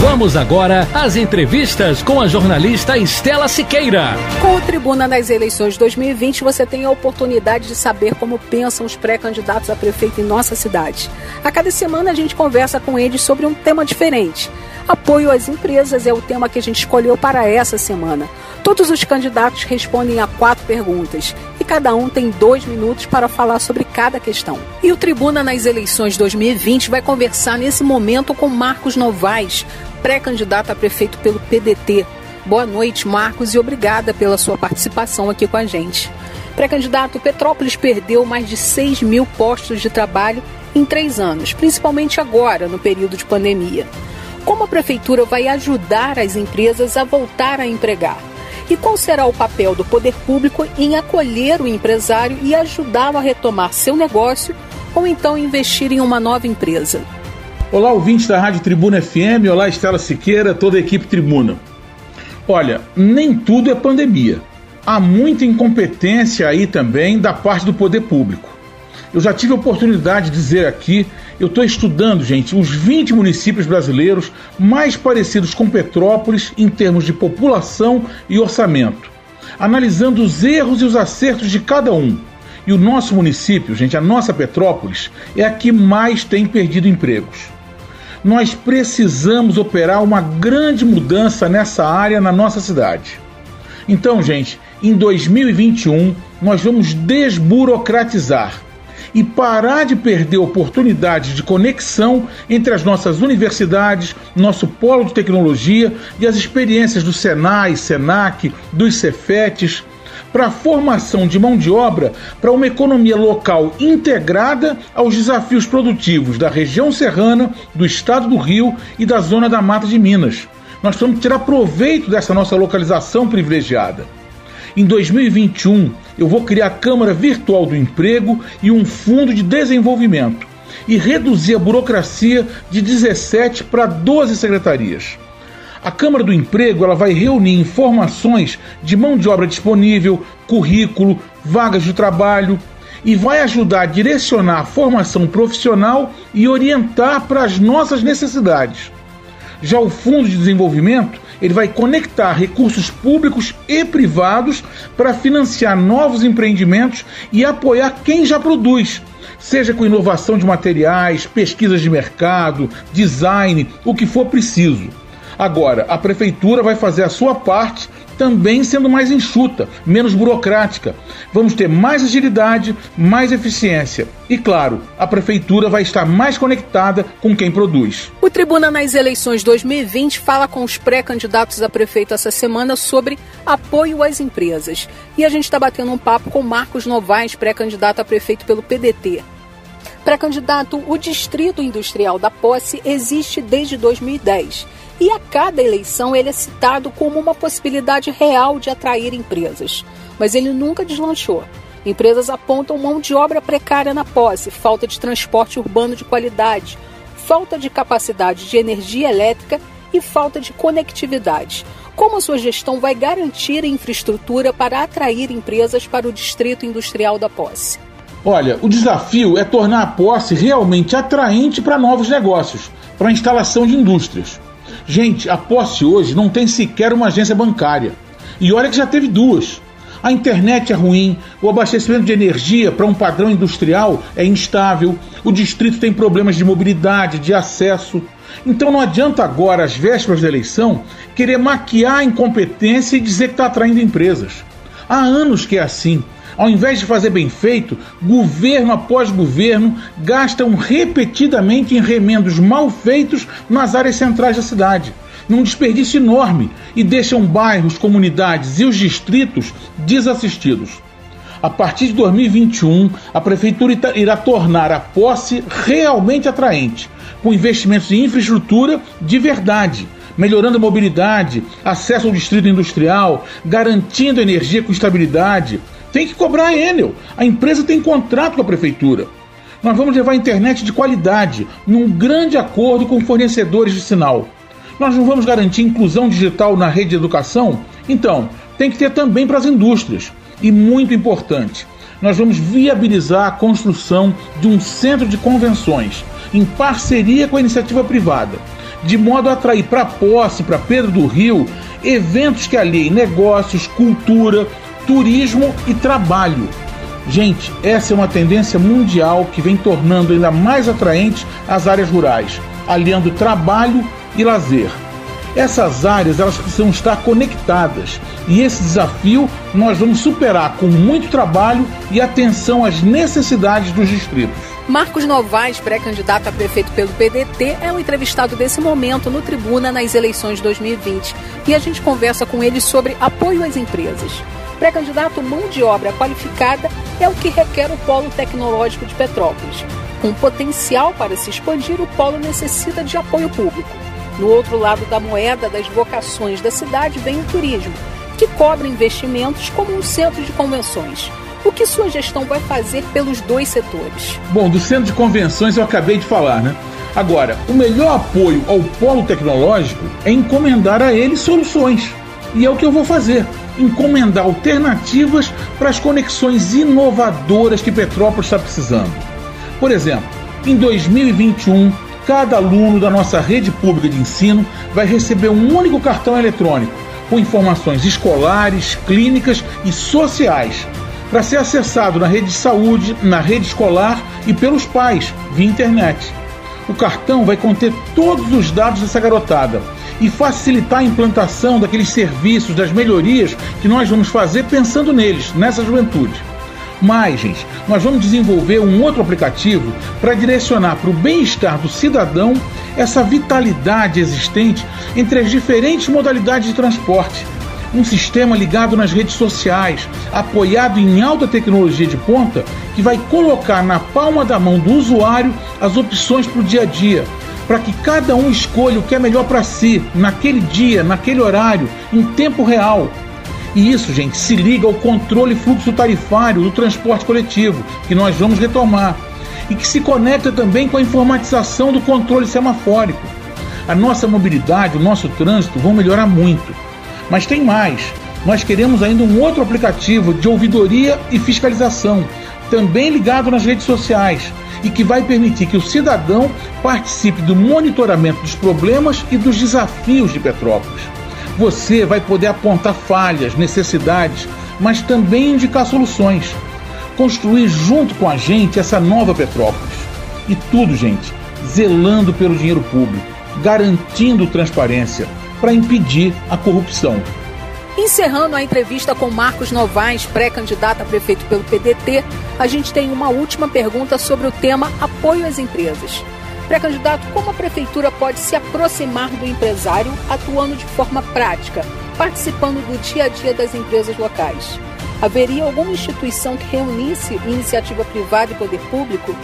Vamos agora às entrevistas com a jornalista Estela Siqueira. Com o Tribuna nas eleições 2020, você tem a oportunidade de saber como pensam os pré-candidatos a prefeito em nossa cidade. A cada semana a gente conversa com eles sobre um tema diferente. Apoio às empresas é o tema que a gente escolheu para essa semana. Todos os candidatos respondem a quatro perguntas e cada um tem dois minutos para falar sobre cada questão. E o Tribuna nas eleições 2020 vai conversar nesse momento com Marcos Novaes, pré-candidato a prefeito pelo PDT. Boa noite, Marcos, e obrigada pela sua participação aqui com a gente. Pré-candidato, Petrópolis perdeu mais de 6 mil postos de trabalho em três anos, principalmente agora, no período de pandemia. Como a prefeitura vai ajudar as empresas a voltar a empregar? E qual será o papel do poder público em acolher o empresário e ajudá-lo a retomar seu negócio ou então investir em uma nova empresa? Olá, ouvintes da Rádio Tribuna FM, olá Estela Siqueira, toda a equipe Tribuna. Olha, nem tudo é pandemia. Há muita incompetência aí também da parte do poder público. Eu já tive a oportunidade de dizer aqui eu estou estudando, gente, os 20 municípios brasileiros mais parecidos com Petrópolis em termos de população e orçamento, analisando os erros e os acertos de cada um. E o nosso município, gente, a nossa Petrópolis, é a que mais tem perdido empregos. Nós precisamos operar uma grande mudança nessa área na nossa cidade. Então, gente, em 2021 nós vamos desburocratizar e parar de perder oportunidades de conexão entre as nossas universidades, nosso polo de tecnologia e as experiências do Senai, Senac, dos Cefetes. Para a formação de mão de obra para uma economia local integrada aos desafios produtivos da região serrana, do estado do Rio e da zona da Mata de Minas. Nós que tirar proveito dessa nossa localização privilegiada. Em 2021, eu vou criar a Câmara Virtual do Emprego e um fundo de desenvolvimento e reduzir a burocracia de 17 para 12 secretarias. A Câmara do Emprego ela vai reunir informações de mão de obra disponível, currículo, vagas de trabalho e vai ajudar a direcionar a formação profissional e orientar para as nossas necessidades. Já o Fundo de Desenvolvimento ele vai conectar recursos públicos e privados para financiar novos empreendimentos e apoiar quem já produz, seja com inovação de materiais, pesquisas de mercado, design, o que for preciso. Agora, a prefeitura vai fazer a sua parte também sendo mais enxuta, menos burocrática. Vamos ter mais agilidade, mais eficiência. E claro, a prefeitura vai estar mais conectada com quem produz. O Tribuna nas eleições 2020 fala com os pré-candidatos a prefeito essa semana sobre apoio às empresas. E a gente está batendo um papo com Marcos Novaes, pré-candidato a prefeito pelo PDT. Pré-candidato, o Distrito Industrial da Posse existe desde 2010 e a cada eleição ele é citado como uma possibilidade real de atrair empresas. Mas ele nunca deslanchou. Empresas apontam mão de obra precária na posse, falta de transporte urbano de qualidade, falta de capacidade de energia elétrica e falta de conectividade. Como a sua gestão vai garantir a infraestrutura para atrair empresas para o distrito industrial da posse? Olha, o desafio é tornar a posse realmente atraente para novos negócios, para a instalação de indústrias. Gente, a posse hoje não tem sequer uma agência bancária. E olha que já teve duas. A internet é ruim, o abastecimento de energia para um padrão industrial é instável, o distrito tem problemas de mobilidade, de acesso. Então não adianta agora, às vésperas da eleição, querer maquiar a incompetência e dizer que está atraindo empresas. Há anos que é assim. Ao invés de fazer bem feito, governo após governo gastam repetidamente em remendos mal feitos nas áreas centrais da cidade num desperdício enorme e deixam bairros, comunidades e os distritos desassistidos. A partir de 2021, a Prefeitura irá tornar a posse realmente atraente, com investimentos em infraestrutura de verdade, melhorando a mobilidade, acesso ao distrito industrial, garantindo energia com estabilidade, tem que cobrar a Enel. A empresa tem contrato com a prefeitura. Nós vamos levar internet de qualidade, num grande acordo com fornecedores de sinal. Nós não vamos garantir inclusão digital na rede de educação? Então, tem que ter também para as indústrias. E muito importante, nós vamos viabilizar a construção de um centro de convenções em parceria com a iniciativa privada, de modo a atrair para Posse, para Pedro do Rio, eventos que aliem negócios, cultura, turismo e trabalho. Gente, essa é uma tendência mundial que vem tornando ainda mais atraentes as áreas rurais, aliando trabalho e lazer. Essas áreas elas precisam estar conectadas e esse desafio nós vamos superar com muito trabalho e atenção às necessidades dos distritos. Marcos Novaes, pré-candidato a prefeito pelo PDT, é o entrevistado desse momento no Tribuna nas eleições 2020 e a gente conversa com ele sobre apoio às empresas. Pré-candidato mão de obra qualificada é o que requer o polo tecnológico de Petrópolis. Com potencial para se expandir, o polo necessita de apoio público. No outro lado da moeda das vocações da cidade vem o turismo, que cobra investimentos como um centro de convenções. O que sua gestão vai fazer pelos dois setores? Bom, do centro de convenções eu acabei de falar, né? Agora, o melhor apoio ao polo tecnológico é encomendar a ele soluções. E é o que eu vou fazer encomendar alternativas para as conexões inovadoras que Petrópolis está precisando. Por exemplo, em 2021, cada aluno da nossa rede pública de ensino vai receber um único cartão eletrônico com informações escolares, clínicas e sociais para ser acessado na rede de saúde, na rede escolar e pelos pais via internet. O cartão vai conter todos os dados dessa garotada e facilitar a implantação daqueles serviços, das melhorias que nós vamos fazer pensando neles, nessa juventude. Mas, gente, nós vamos desenvolver um outro aplicativo para direcionar para o bem-estar do cidadão essa vitalidade existente entre as diferentes modalidades de transporte. um sistema ligado nas redes sociais, apoiado em alta tecnologia de ponta, que vai colocar na palma da mão do usuário as opções para o dia a dia, para que cada um escolha o que é melhor para si, naquele dia, naquele horário, em tempo real. E isso, gente, se liga ao controle fluxo tarifário do transporte coletivo, que nós vamos retomar, e que se conecta também com a informatização do controle semafórico. A nossa mobilidade, o nosso trânsito vão melhorar muito. Mas tem mais. Nós queremos ainda um outro aplicativo de ouvidoria e fiscalização, também ligado nas redes sociais, e que vai permitir que o cidadão participe do monitoramento dos problemas e dos desafios de Petrópolis. Você vai poder apontar falhas, necessidades, mas também indicar soluções. Construir junto com a gente essa nova Petrópolis. E tudo, gente, zelando pelo dinheiro público, garantindo transparência para impedir a corrupção. Encerrando a entrevista com Marcos Novaes, pré-candidato a prefeito pelo PDT, a gente tem uma última pergunta sobre o tema apoio às empresas. Pré-candidato, como a prefeitura pode se aproximar do empresário atuando de forma prática, participando do dia a dia das empresas locais? Haveria alguma instituição que reunisse iniciativa privada e poder público?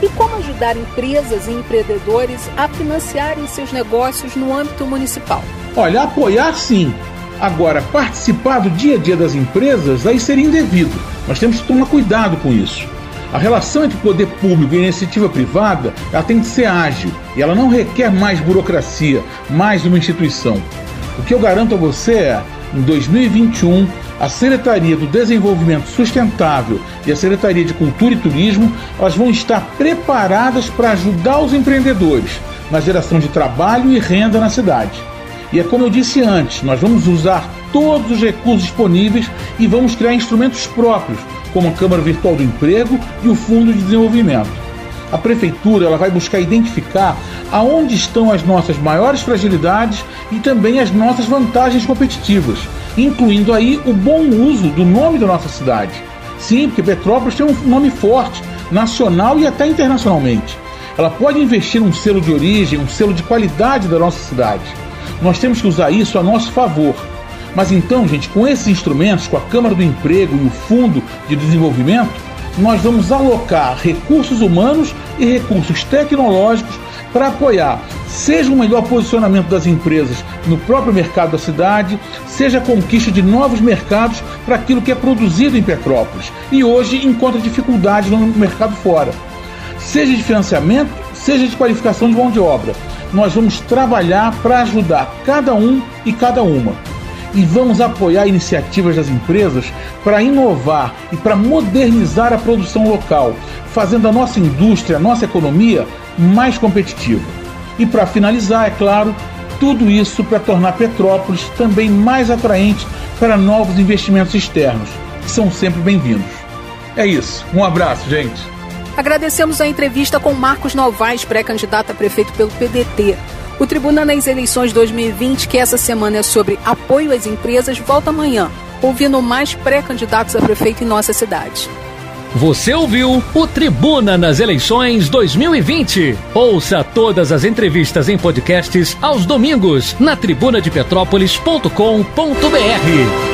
E como ajudar empresas e empreendedores a financiarem seus negócios no âmbito municipal? Olha, apoiar sim. Agora, participar do dia a dia das empresas, aí seria indevido. Nós temos que tomar cuidado com isso. A relação entre poder público e iniciativa privada ela tem que ser ágil e ela não requer mais burocracia, mais uma instituição. O que eu garanto a você é, em 2021, a Secretaria do Desenvolvimento Sustentável e a Secretaria de Cultura e Turismo elas vão estar preparadas para ajudar os empreendedores na geração de trabalho e renda na cidade. E é como eu disse antes, nós vamos usar todos os recursos disponíveis e vamos criar instrumentos próprios como a Câmara Virtual do Emprego e o Fundo de Desenvolvimento. A prefeitura ela vai buscar identificar aonde estão as nossas maiores fragilidades e também as nossas vantagens competitivas, incluindo aí o bom uso do nome da nossa cidade. Sim, porque Petrópolis tem um nome forte, nacional e até internacionalmente. Ela pode investir num selo de origem, um selo de qualidade da nossa cidade. Nós temos que usar isso a nosso favor mas então, gente, com esses instrumentos, com a Câmara do Emprego e o Fundo de Desenvolvimento, nós vamos alocar recursos humanos e recursos tecnológicos para apoiar, seja o um melhor posicionamento das empresas no próprio mercado da cidade, seja a conquista de novos mercados para aquilo que é produzido em Petrópolis e hoje encontra dificuldades no mercado fora. Seja de financiamento, seja de qualificação de mão de obra. Nós vamos trabalhar para ajudar cada um e cada uma e vamos apoiar iniciativas das empresas para inovar e para modernizar a produção local, fazendo a nossa indústria, a nossa economia mais competitiva. E para finalizar, é claro, tudo isso para tornar Petrópolis também mais atraente para novos investimentos externos, que são sempre bem-vindos. É isso. Um abraço, gente. Agradecemos a entrevista com Marcos Novaes, pré-candidato a prefeito pelo PDT. O Tribuna nas Eleições 2020, que essa semana é sobre apoio às empresas, volta amanhã, ouvindo mais pré-candidatos a prefeito em nossa cidade. Você ouviu o Tribuna nas Eleições 2020. Ouça todas as entrevistas em podcasts aos domingos na tribunadepetrópolis.com.br.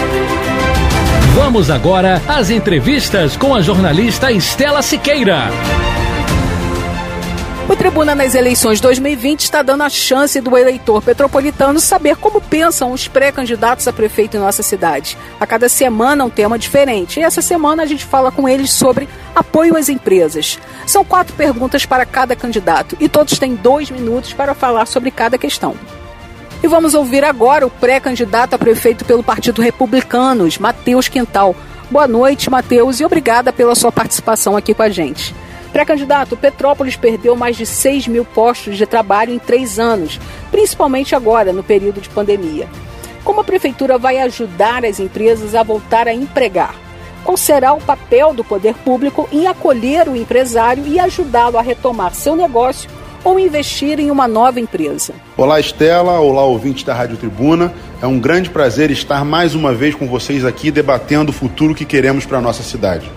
Vamos agora às entrevistas com a jornalista Estela Siqueira. O Tribuna nas eleições 2020 está dando a chance do eleitor petropolitano saber como pensam os pré-candidatos a prefeito em nossa cidade. A cada semana um tema diferente. E essa semana a gente fala com eles sobre apoio às empresas. São quatro perguntas para cada candidato e todos têm dois minutos para falar sobre cada questão. E vamos ouvir agora o pré-candidato a prefeito pelo Partido Republicanos, Matheus Quintal. Boa noite, Matheus, e obrigada pela sua participação aqui com a gente. Pré-candidato, Petrópolis perdeu mais de 6 mil postos de trabalho em três anos, principalmente agora, no período de pandemia. Como a Prefeitura vai ajudar as empresas a voltar a empregar? Qual será o papel do poder público em acolher o empresário e ajudá-lo a retomar seu negócio ou investir em uma nova empresa? Olá, Estela. Olá, ouvintes da Rádio Tribuna. É um grande prazer estar mais uma vez com vocês aqui debatendo o futuro que queremos para a nossa cidade.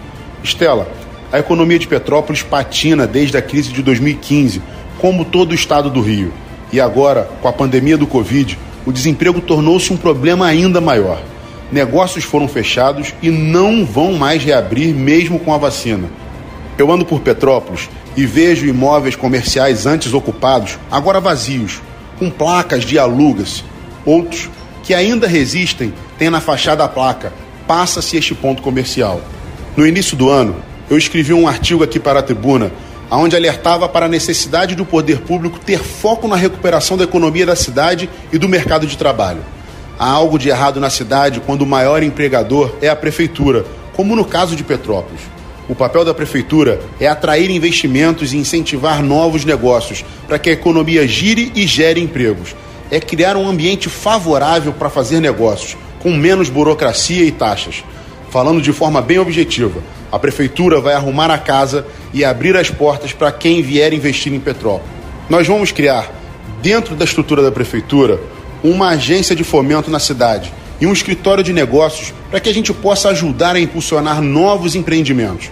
Estela, a economia de Petrópolis patina desde a crise de 2015, como todo o estado do Rio. E agora, com a pandemia do Covid, o desemprego tornou-se um problema ainda maior. Negócios foram fechados e não vão mais reabrir mesmo com a vacina. Eu ando por Petrópolis e vejo imóveis comerciais antes ocupados, agora vazios, com placas de alugas. Outros que ainda resistem têm na fachada a placa: passa-se este ponto comercial. No início do ano, eu escrevi um artigo aqui para a tribuna, onde alertava para a necessidade do poder público ter foco na recuperação da economia da cidade e do mercado de trabalho. Há algo de errado na cidade quando o maior empregador é a prefeitura, como no caso de Petrópolis. O papel da prefeitura é atrair investimentos e incentivar novos negócios para que a economia gire e gere empregos. É criar um ambiente favorável para fazer negócios, com menos burocracia e taxas. Falando de forma bem objetiva, a prefeitura vai arrumar a casa e abrir as portas para quem vier investir em Petrópolis. Nós vamos criar, dentro da estrutura da prefeitura, uma agência de fomento na cidade e um escritório de negócios para que a gente possa ajudar a impulsionar novos empreendimentos.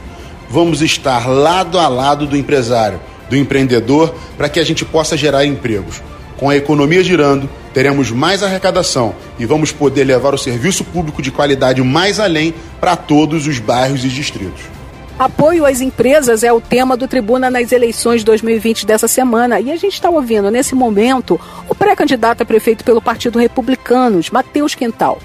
Vamos estar lado a lado do empresário, do empreendedor, para que a gente possa gerar empregos. Com a economia girando, teremos mais arrecadação e vamos poder levar o serviço público de qualidade mais além para todos os bairros e distritos. Apoio às empresas é o tema do Tribuna nas eleições 2020 dessa semana. E a gente está ouvindo, nesse momento, o pré-candidato a prefeito pelo Partido Republicanos, Matheus Quintal.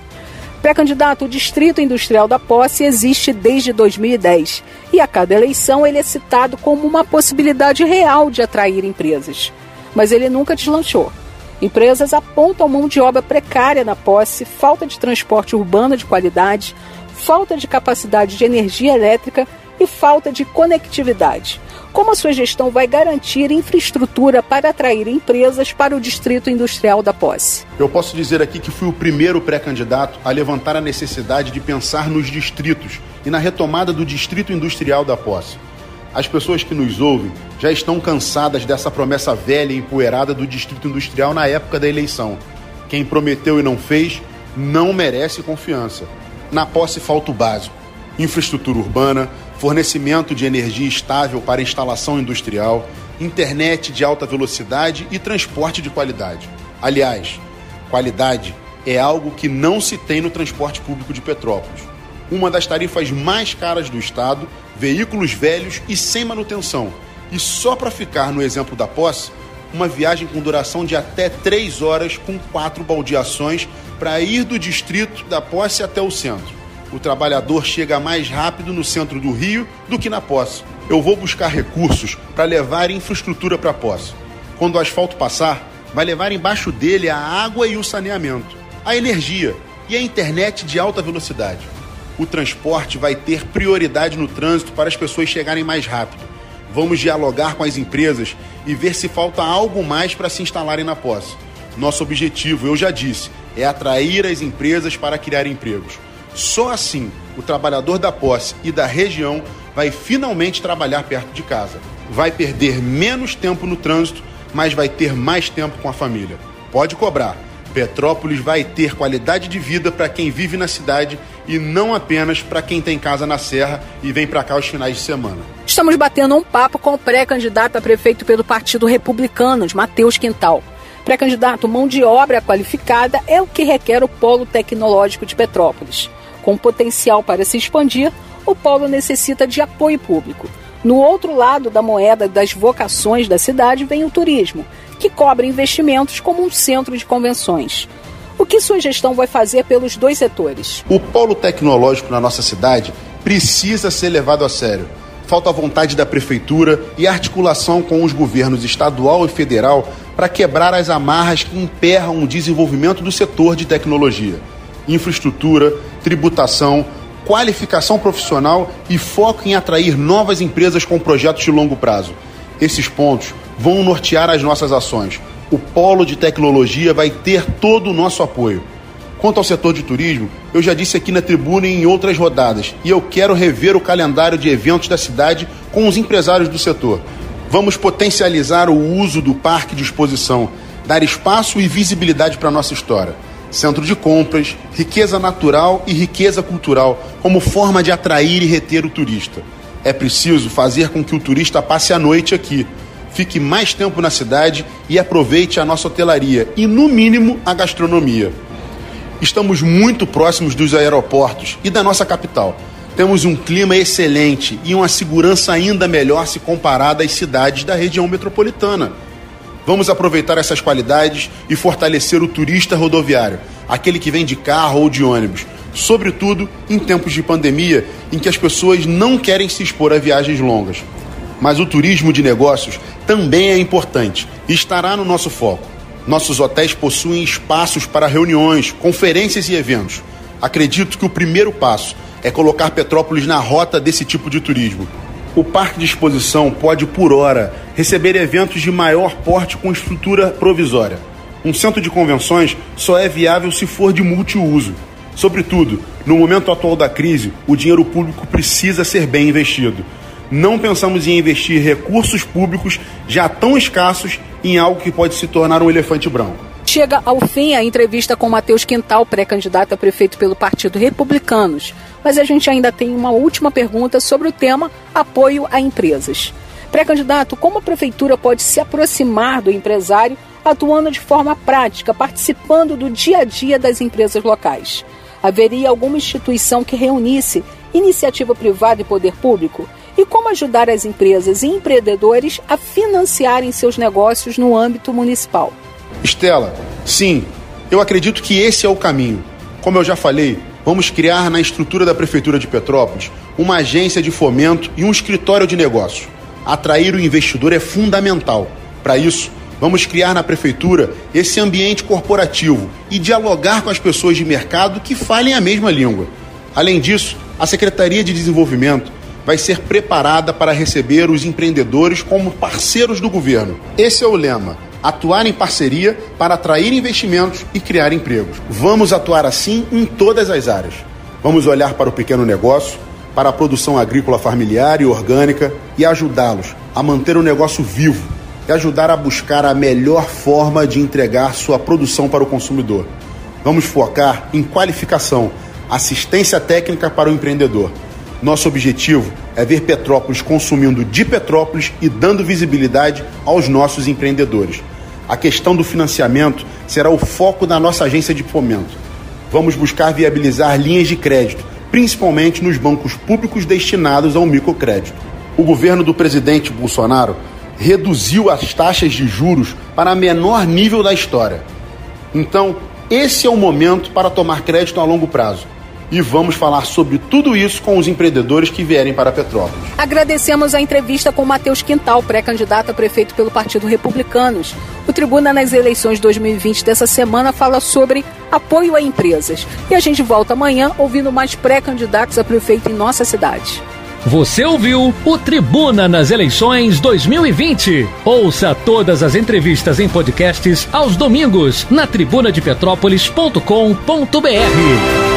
Pré-candidato, o Distrito Industrial da Posse existe desde 2010 e a cada eleição ele é citado como uma possibilidade real de atrair empresas mas ele nunca deslanchou. Empresas apontam mão de obra precária na posse, falta de transporte urbano de qualidade, falta de capacidade de energia elétrica e falta de conectividade. Como a sua gestão vai garantir infraestrutura para atrair empresas para o distrito industrial da posse? Eu posso dizer aqui que fui o primeiro pré-candidato a levantar a necessidade de pensar nos distritos e na retomada do distrito industrial da posse. As pessoas que nos ouvem já estão cansadas dessa promessa velha e empoeirada do Distrito Industrial na época da eleição. Quem prometeu e não fez não merece confiança. Na posse falta o básico: infraestrutura urbana, fornecimento de energia estável para instalação industrial, internet de alta velocidade e transporte de qualidade. Aliás, qualidade é algo que não se tem no transporte público de Petrópolis. Uma das tarifas mais caras do estado veículos velhos e sem manutenção. E só para ficar no exemplo da posse, uma viagem com duração de até três horas com quatro baldeações para ir do distrito da posse até o centro. O trabalhador chega mais rápido no centro do Rio do que na posse. Eu vou buscar recursos para levar infraestrutura para a posse. Quando o asfalto passar, vai levar embaixo dele a água e o saneamento, a energia e a internet de alta velocidade o transporte vai ter prioridade no trânsito para as pessoas chegarem mais rápido. Vamos dialogar com as empresas e ver se falta algo mais para se instalarem na posse. Nosso objetivo, eu já disse, é atrair as empresas para criar empregos. Só assim o trabalhador da posse e da região vai finalmente trabalhar perto de casa. Vai perder menos tempo no trânsito, mas vai ter mais tempo com a família. Pode cobrar. Petrópolis vai ter qualidade de vida para quem vive na cidade e não apenas para quem tem casa na Serra e vem para cá aos finais de semana. Estamos batendo um papo com o pré-candidato a prefeito pelo Partido Republicano, Matheus Quintal. Pré-candidato, mão de obra qualificada é o que requer o polo tecnológico de Petrópolis. Com potencial para se expandir, o polo necessita de apoio público. No outro lado da moeda das vocações da cidade vem o turismo, que cobra investimentos como um centro de convenções. O que sua gestão vai fazer pelos dois setores? O polo tecnológico na nossa cidade precisa ser levado a sério. Falta vontade da prefeitura e articulação com os governos estadual e federal para quebrar as amarras que emperram o desenvolvimento do setor de tecnologia. Infraestrutura, tributação, qualificação profissional e foco em atrair novas empresas com projetos de longo prazo. Esses pontos vão nortear as nossas ações. O polo de tecnologia vai ter todo o nosso apoio. Quanto ao setor de turismo, eu já disse aqui na tribuna e em outras rodadas, e eu quero rever o calendário de eventos da cidade com os empresários do setor. Vamos potencializar o uso do parque de exposição, dar espaço e visibilidade para a nossa história. Centro de compras, riqueza natural e riqueza cultural, como forma de atrair e reter o turista. É preciso fazer com que o turista passe a noite aqui, fique mais tempo na cidade e aproveite a nossa hotelaria e, no mínimo, a gastronomia. Estamos muito próximos dos aeroportos e da nossa capital. Temos um clima excelente e uma segurança ainda melhor se comparada às cidades da região metropolitana. Vamos aproveitar essas qualidades e fortalecer o turista rodoviário, aquele que vem de carro ou de ônibus, sobretudo em tempos de pandemia em que as pessoas não querem se expor a viagens longas. Mas o turismo de negócios também é importante e estará no nosso foco. Nossos hotéis possuem espaços para reuniões, conferências e eventos. Acredito que o primeiro passo é colocar Petrópolis na rota desse tipo de turismo. O parque de exposição pode, por hora, receber eventos de maior porte com estrutura provisória. Um centro de convenções só é viável se for de multiuso. Sobretudo, no momento atual da crise, o dinheiro público precisa ser bem investido não pensamos em investir recursos públicos já tão escassos em algo que pode se tornar um elefante branco. Chega ao fim a entrevista com Matheus Quintal, pré-candidato a prefeito pelo Partido Republicanos. Mas a gente ainda tem uma última pergunta sobre o tema apoio a empresas. Pré-candidato, como a prefeitura pode se aproximar do empresário atuando de forma prática, participando do dia a dia das empresas locais? Haveria alguma instituição que reunisse iniciativa privada e poder público? e como ajudar as empresas e empreendedores a financiarem seus negócios no âmbito municipal. Estela, sim, eu acredito que esse é o caminho. Como eu já falei, vamos criar na estrutura da Prefeitura de Petrópolis uma agência de fomento e um escritório de negócios. Atrair o investidor é fundamental. Para isso, vamos criar na Prefeitura esse ambiente corporativo e dialogar com as pessoas de mercado que falem a mesma língua. Além disso, a Secretaria de Desenvolvimento vai ser preparada para receber os empreendedores como parceiros do governo. Esse é o lema. Atuar em parceria para atrair investimentos e criar empregos. Vamos atuar assim em todas as áreas. Vamos olhar para o pequeno negócio, para a produção agrícola familiar e orgânica e ajudá-los a manter o negócio vivo e ajudar a buscar a melhor forma de entregar sua produção para o consumidor. Vamos focar em qualificação, assistência técnica para o empreendedor nosso objetivo é ver Petrópolis consumindo de Petrópolis e dando visibilidade aos nossos empreendedores. A questão do financiamento será o foco da nossa agência de fomento. Vamos buscar viabilizar linhas de crédito, principalmente nos bancos públicos destinados ao microcrédito. O governo do presidente Bolsonaro reduziu as taxas de juros para menor nível da história. Então, esse é o momento para tomar crédito a longo prazo e vamos falar sobre tudo isso com os empreendedores que vierem para Petrópolis. Agradecemos a entrevista com Matheus Quintal, pré-candidato a prefeito pelo Partido Republicanos. O Tribuna nas eleições 2020 dessa semana fala sobre apoio a empresas. E a gente volta amanhã ouvindo mais pré-candidatos a prefeito em nossa cidade. Você ouviu o Tribuna nas eleições 2020. Ouça todas as entrevistas em podcasts aos domingos na tribunadepetrópolis.com.br.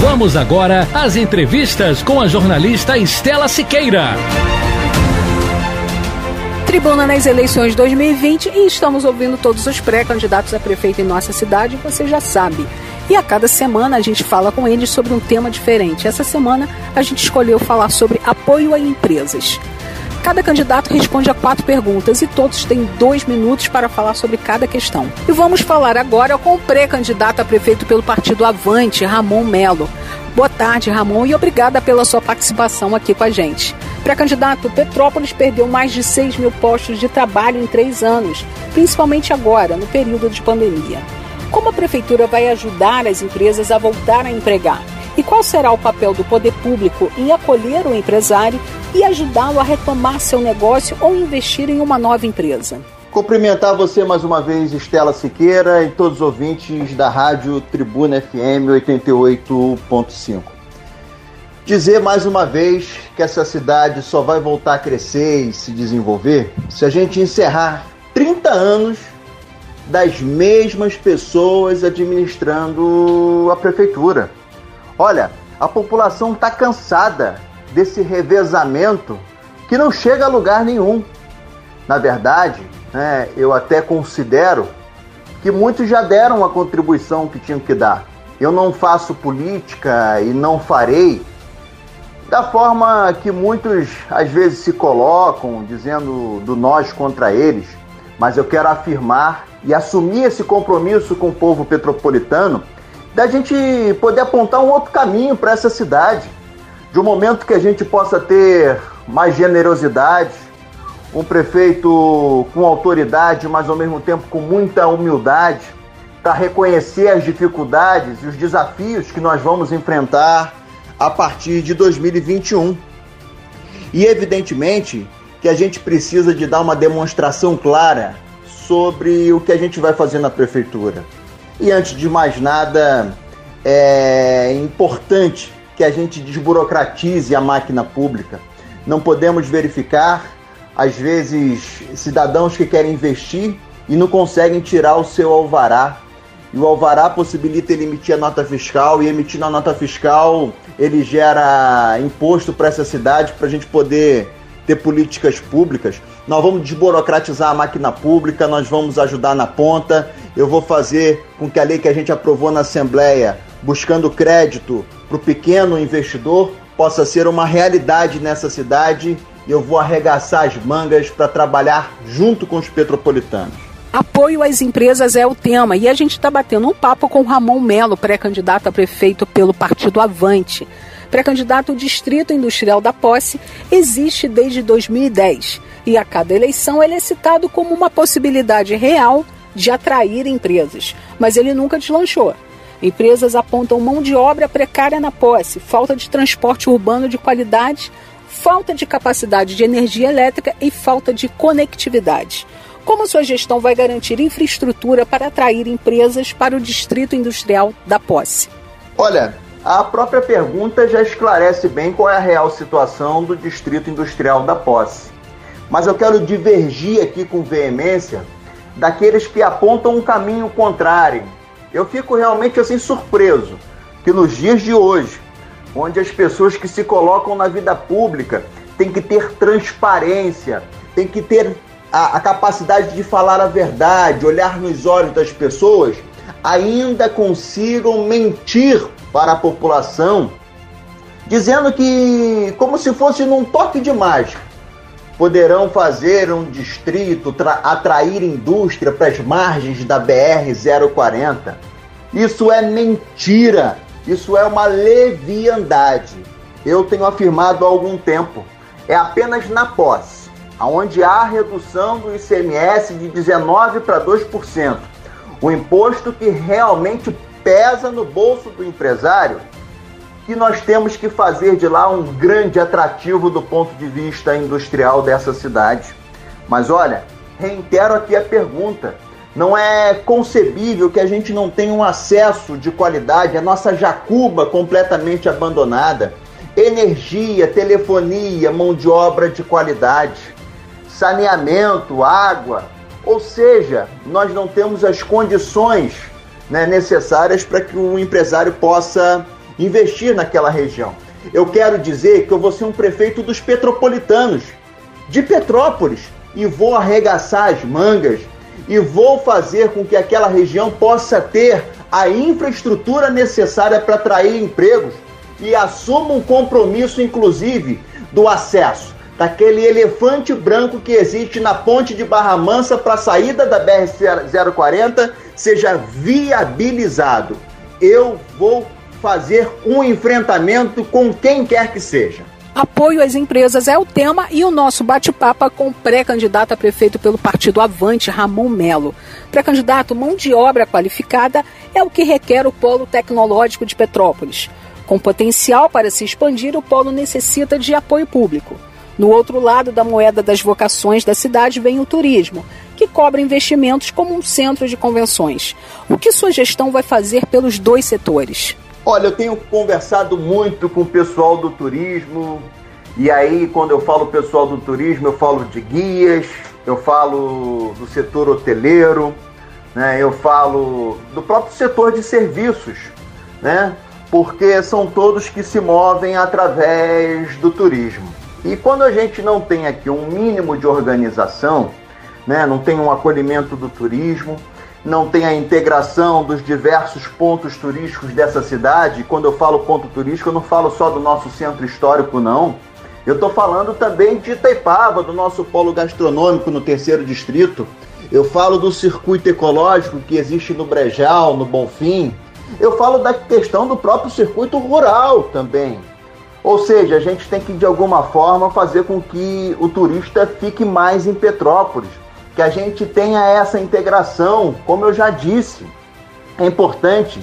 Vamos agora às entrevistas com a jornalista Estela Siqueira. Tribuna nas eleições 2020 e estamos ouvindo todos os pré-candidatos a prefeito em nossa cidade, você já sabe. E a cada semana a gente fala com eles sobre um tema diferente. Essa semana a gente escolheu falar sobre apoio a empresas. Cada candidato responde a quatro perguntas e todos têm dois minutos para falar sobre cada questão. E vamos falar agora com o pré-candidato a prefeito pelo partido Avante, Ramon Melo. Boa tarde, Ramon, e obrigada pela sua participação aqui com a gente. Pré-candidato, Petrópolis perdeu mais de 6 mil postos de trabalho em três anos, principalmente agora, no período de pandemia. Como a prefeitura vai ajudar as empresas a voltar a empregar? E qual será o papel do poder público em acolher o empresário e ajudá-lo a retomar seu negócio ou investir em uma nova empresa? Cumprimentar você mais uma vez, Estela Siqueira, e todos os ouvintes da Rádio Tribuna FM 88.5. Dizer mais uma vez que essa cidade só vai voltar a crescer e se desenvolver se a gente encerrar 30 anos das mesmas pessoas administrando a prefeitura. Olha, a população está cansada desse revezamento que não chega a lugar nenhum. Na verdade, né, eu até considero que muitos já deram a contribuição que tinham que dar. Eu não faço política e não farei da forma que muitos às vezes se colocam, dizendo do nós contra eles, mas eu quero afirmar e assumir esse compromisso com o povo petropolitano da gente poder apontar um outro caminho para essa cidade, de um momento que a gente possa ter mais generosidade, um prefeito com autoridade, mas ao mesmo tempo com muita humildade, para reconhecer as dificuldades e os desafios que nós vamos enfrentar a partir de 2021. E evidentemente que a gente precisa de dar uma demonstração clara sobre o que a gente vai fazer na prefeitura. E antes de mais nada, é importante que a gente desburocratize a máquina pública. Não podemos verificar, às vezes, cidadãos que querem investir e não conseguem tirar o seu alvará. E o alvará possibilita ele emitir a nota fiscal, e emitindo a nota fiscal, ele gera imposto para essa cidade para a gente poder ter políticas públicas. Nós vamos desburocratizar a máquina pública, nós vamos ajudar na ponta. Eu vou fazer com que a lei que a gente aprovou na Assembleia, buscando crédito para o pequeno investidor, possa ser uma realidade nessa cidade. E eu vou arregaçar as mangas para trabalhar junto com os petropolitanos. Apoio às empresas é o tema e a gente está batendo um papo com Ramon Melo, pré-candidato a prefeito pelo Partido Avante. Pré-candidato ao Distrito Industrial da Posse existe desde 2010 e a cada eleição ele é citado como uma possibilidade real de atrair empresas, mas ele nunca deslanchou. Empresas apontam mão de obra precária na posse, falta de transporte urbano de qualidade, falta de capacidade de energia elétrica e falta de conectividade. Como sua gestão vai garantir infraestrutura para atrair empresas para o distrito industrial da posse? Olha, a própria pergunta já esclarece bem qual é a real situação do distrito industrial da posse. Mas eu quero divergir aqui com veemência daqueles que apontam um caminho contrário. Eu fico realmente assim surpreso que nos dias de hoje, onde as pessoas que se colocam na vida pública têm que ter transparência, têm que ter a, a capacidade de falar a verdade, olhar nos olhos das pessoas, ainda consigam mentir para a população, dizendo que, como se fosse num toque de mágica, poderão fazer um distrito, atrair indústria para as margens da BR-040. Isso é mentira, isso é uma leviandade. Eu tenho afirmado há algum tempo. É apenas na posse, onde há redução do ICMS de 19% para 2%. O imposto que realmente pesa no bolso do empresário que nós temos que fazer de lá um grande atrativo do ponto de vista industrial dessa cidade. Mas olha, reitero aqui a pergunta. Não é concebível que a gente não tenha um acesso de qualidade, a nossa Jacuba completamente abandonada, energia, telefonia, mão de obra de qualidade, saneamento, água. Ou seja, nós não temos as condições né, necessárias para que o empresário possa investir naquela região. Eu quero dizer que eu vou ser um prefeito dos petropolitanos, de Petrópolis, e vou arregaçar as mangas e vou fazer com que aquela região possa ter a infraestrutura necessária para atrair empregos e assuma um compromisso, inclusive, do acesso daquele elefante branco que existe na ponte de Barra Mansa para a saída da BR-040 seja viabilizado. Eu vou fazer um enfrentamento com quem quer que seja. Apoio às empresas é o tema e o nosso bate-papo com o pré-candidato a prefeito pelo partido Avante, Ramon Melo. Pré-candidato, mão de obra qualificada é o que requer o polo tecnológico de Petrópolis. Com potencial para se expandir, o polo necessita de apoio público. No outro lado da moeda das vocações da cidade vem o turismo, que cobra investimentos como um centro de convenções. O que sua gestão vai fazer pelos dois setores? Olha, eu tenho conversado muito com o pessoal do turismo, e aí quando eu falo pessoal do turismo, eu falo de guias, eu falo do setor hoteleiro, né? eu falo do próprio setor de serviços, né? porque são todos que se movem através do turismo. E quando a gente não tem aqui um mínimo de organização, né, não tem um acolhimento do turismo, não tem a integração dos diversos pontos turísticos dessa cidade. Quando eu falo ponto turístico, eu não falo só do nosso centro histórico, não. Eu estou falando também de Itaipava, do nosso polo gastronômico no terceiro distrito. Eu falo do circuito ecológico que existe no Brejal, no Bonfim. Eu falo da questão do próprio circuito rural também. Ou seja, a gente tem que de alguma forma fazer com que o turista fique mais em Petrópolis que a gente tenha essa integração, como eu já disse. É importante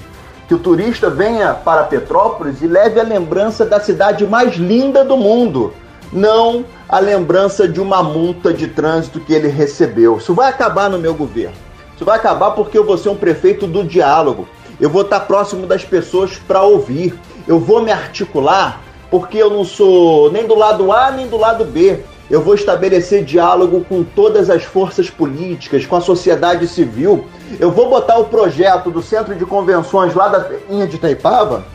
que o turista venha para Petrópolis e leve a lembrança da cidade mais linda do mundo, não a lembrança de uma multa de trânsito que ele recebeu. Isso vai acabar no meu governo. Isso vai acabar porque eu vou ser um prefeito do diálogo. Eu vou estar próximo das pessoas para ouvir. Eu vou me articular porque eu não sou nem do lado A nem do lado B. Eu vou estabelecer diálogo com todas as forças políticas, com a sociedade civil. Eu vou botar o projeto do centro de convenções lá da Inha de Itaipava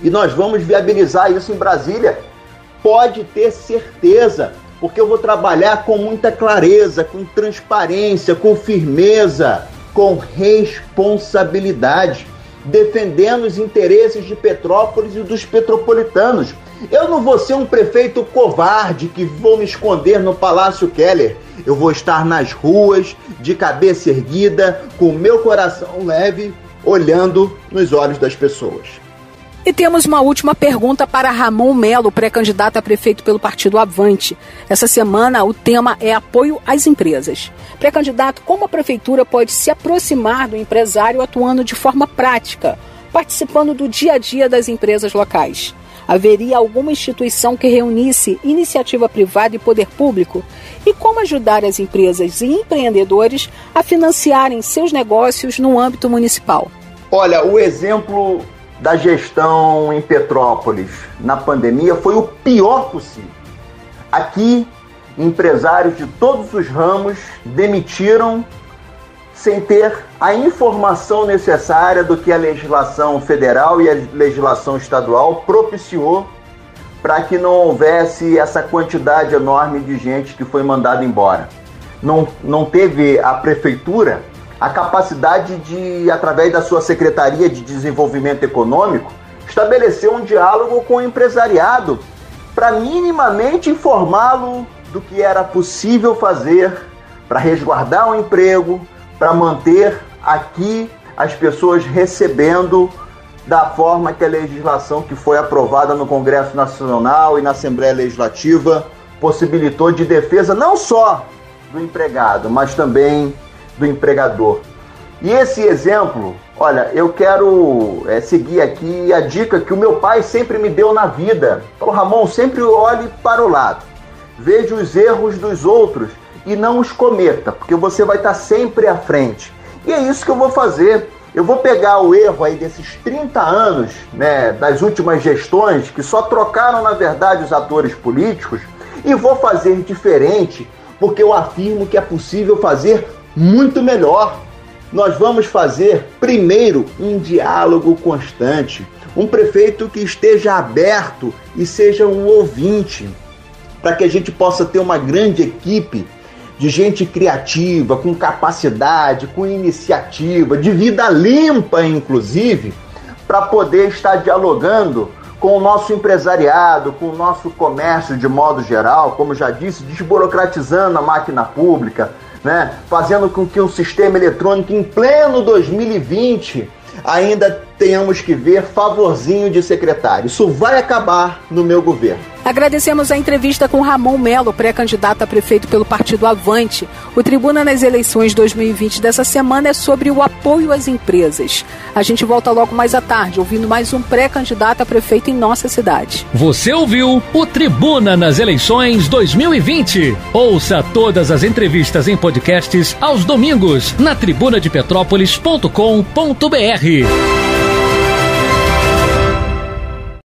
e nós vamos viabilizar isso em Brasília. Pode ter certeza, porque eu vou trabalhar com muita clareza, com transparência, com firmeza, com responsabilidade, defendendo os interesses de Petrópolis e dos petropolitanos eu não vou ser um prefeito covarde que vou me esconder no Palácio Keller. Eu vou estar nas ruas, de cabeça erguida, com meu coração leve, olhando nos olhos das pessoas. E temos uma última pergunta para Ramon Melo, pré-candidato a prefeito pelo partido Avante. Essa semana o tema é apoio às empresas. Pré-candidato, como a prefeitura pode se aproximar do empresário atuando de forma prática, participando do dia a dia das empresas locais? Haveria alguma instituição que reunisse iniciativa privada e poder público? E como ajudar as empresas e empreendedores a financiarem seus negócios no âmbito municipal? Olha, o exemplo da gestão em Petrópolis na pandemia foi o pior possível. Aqui, empresários de todos os ramos demitiram sem ter a informação necessária do que a legislação federal e a legislação estadual propiciou para que não houvesse essa quantidade enorme de gente que foi mandada embora. Não, não teve a prefeitura a capacidade de, através da sua Secretaria de Desenvolvimento Econômico, estabelecer um diálogo com o empresariado para minimamente informá-lo do que era possível fazer para resguardar o emprego, para manter aqui as pessoas recebendo da forma que a legislação que foi aprovada no Congresso Nacional e na Assembleia Legislativa possibilitou de defesa não só do empregado, mas também do empregador. E esse exemplo, olha, eu quero é, seguir aqui a dica que o meu pai sempre me deu na vida. Falou, Ramon, sempre olhe para o lado. Veja os erros dos outros e não os cometa, porque você vai estar sempre à frente. E é isso que eu vou fazer. Eu vou pegar o erro aí desses 30 anos, né, das últimas gestões, que só trocaram, na verdade, os atores políticos, e vou fazer diferente, porque eu afirmo que é possível fazer muito melhor. Nós vamos fazer, primeiro, um diálogo constante. Um prefeito que esteja aberto e seja um ouvinte, para que a gente possa ter uma grande equipe de gente criativa, com capacidade, com iniciativa, de vida limpa, inclusive, para poder estar dialogando com o nosso empresariado, com o nosso comércio de modo geral, como já disse, desburocratizando a máquina pública, né? fazendo com que o sistema eletrônico em pleno 2020 ainda tenhamos que ver favorzinho de secretário. Isso vai acabar no meu governo. Agradecemos a entrevista com Ramon Melo, pré-candidato a prefeito pelo Partido Avante. O Tribuna nas eleições 2020 dessa semana é sobre o apoio às empresas. A gente volta logo mais à tarde, ouvindo mais um pré-candidato a prefeito em nossa cidade. Você ouviu o Tribuna nas eleições 2020. Ouça todas as entrevistas em podcasts aos domingos na tribunadepetrópolis.com.br.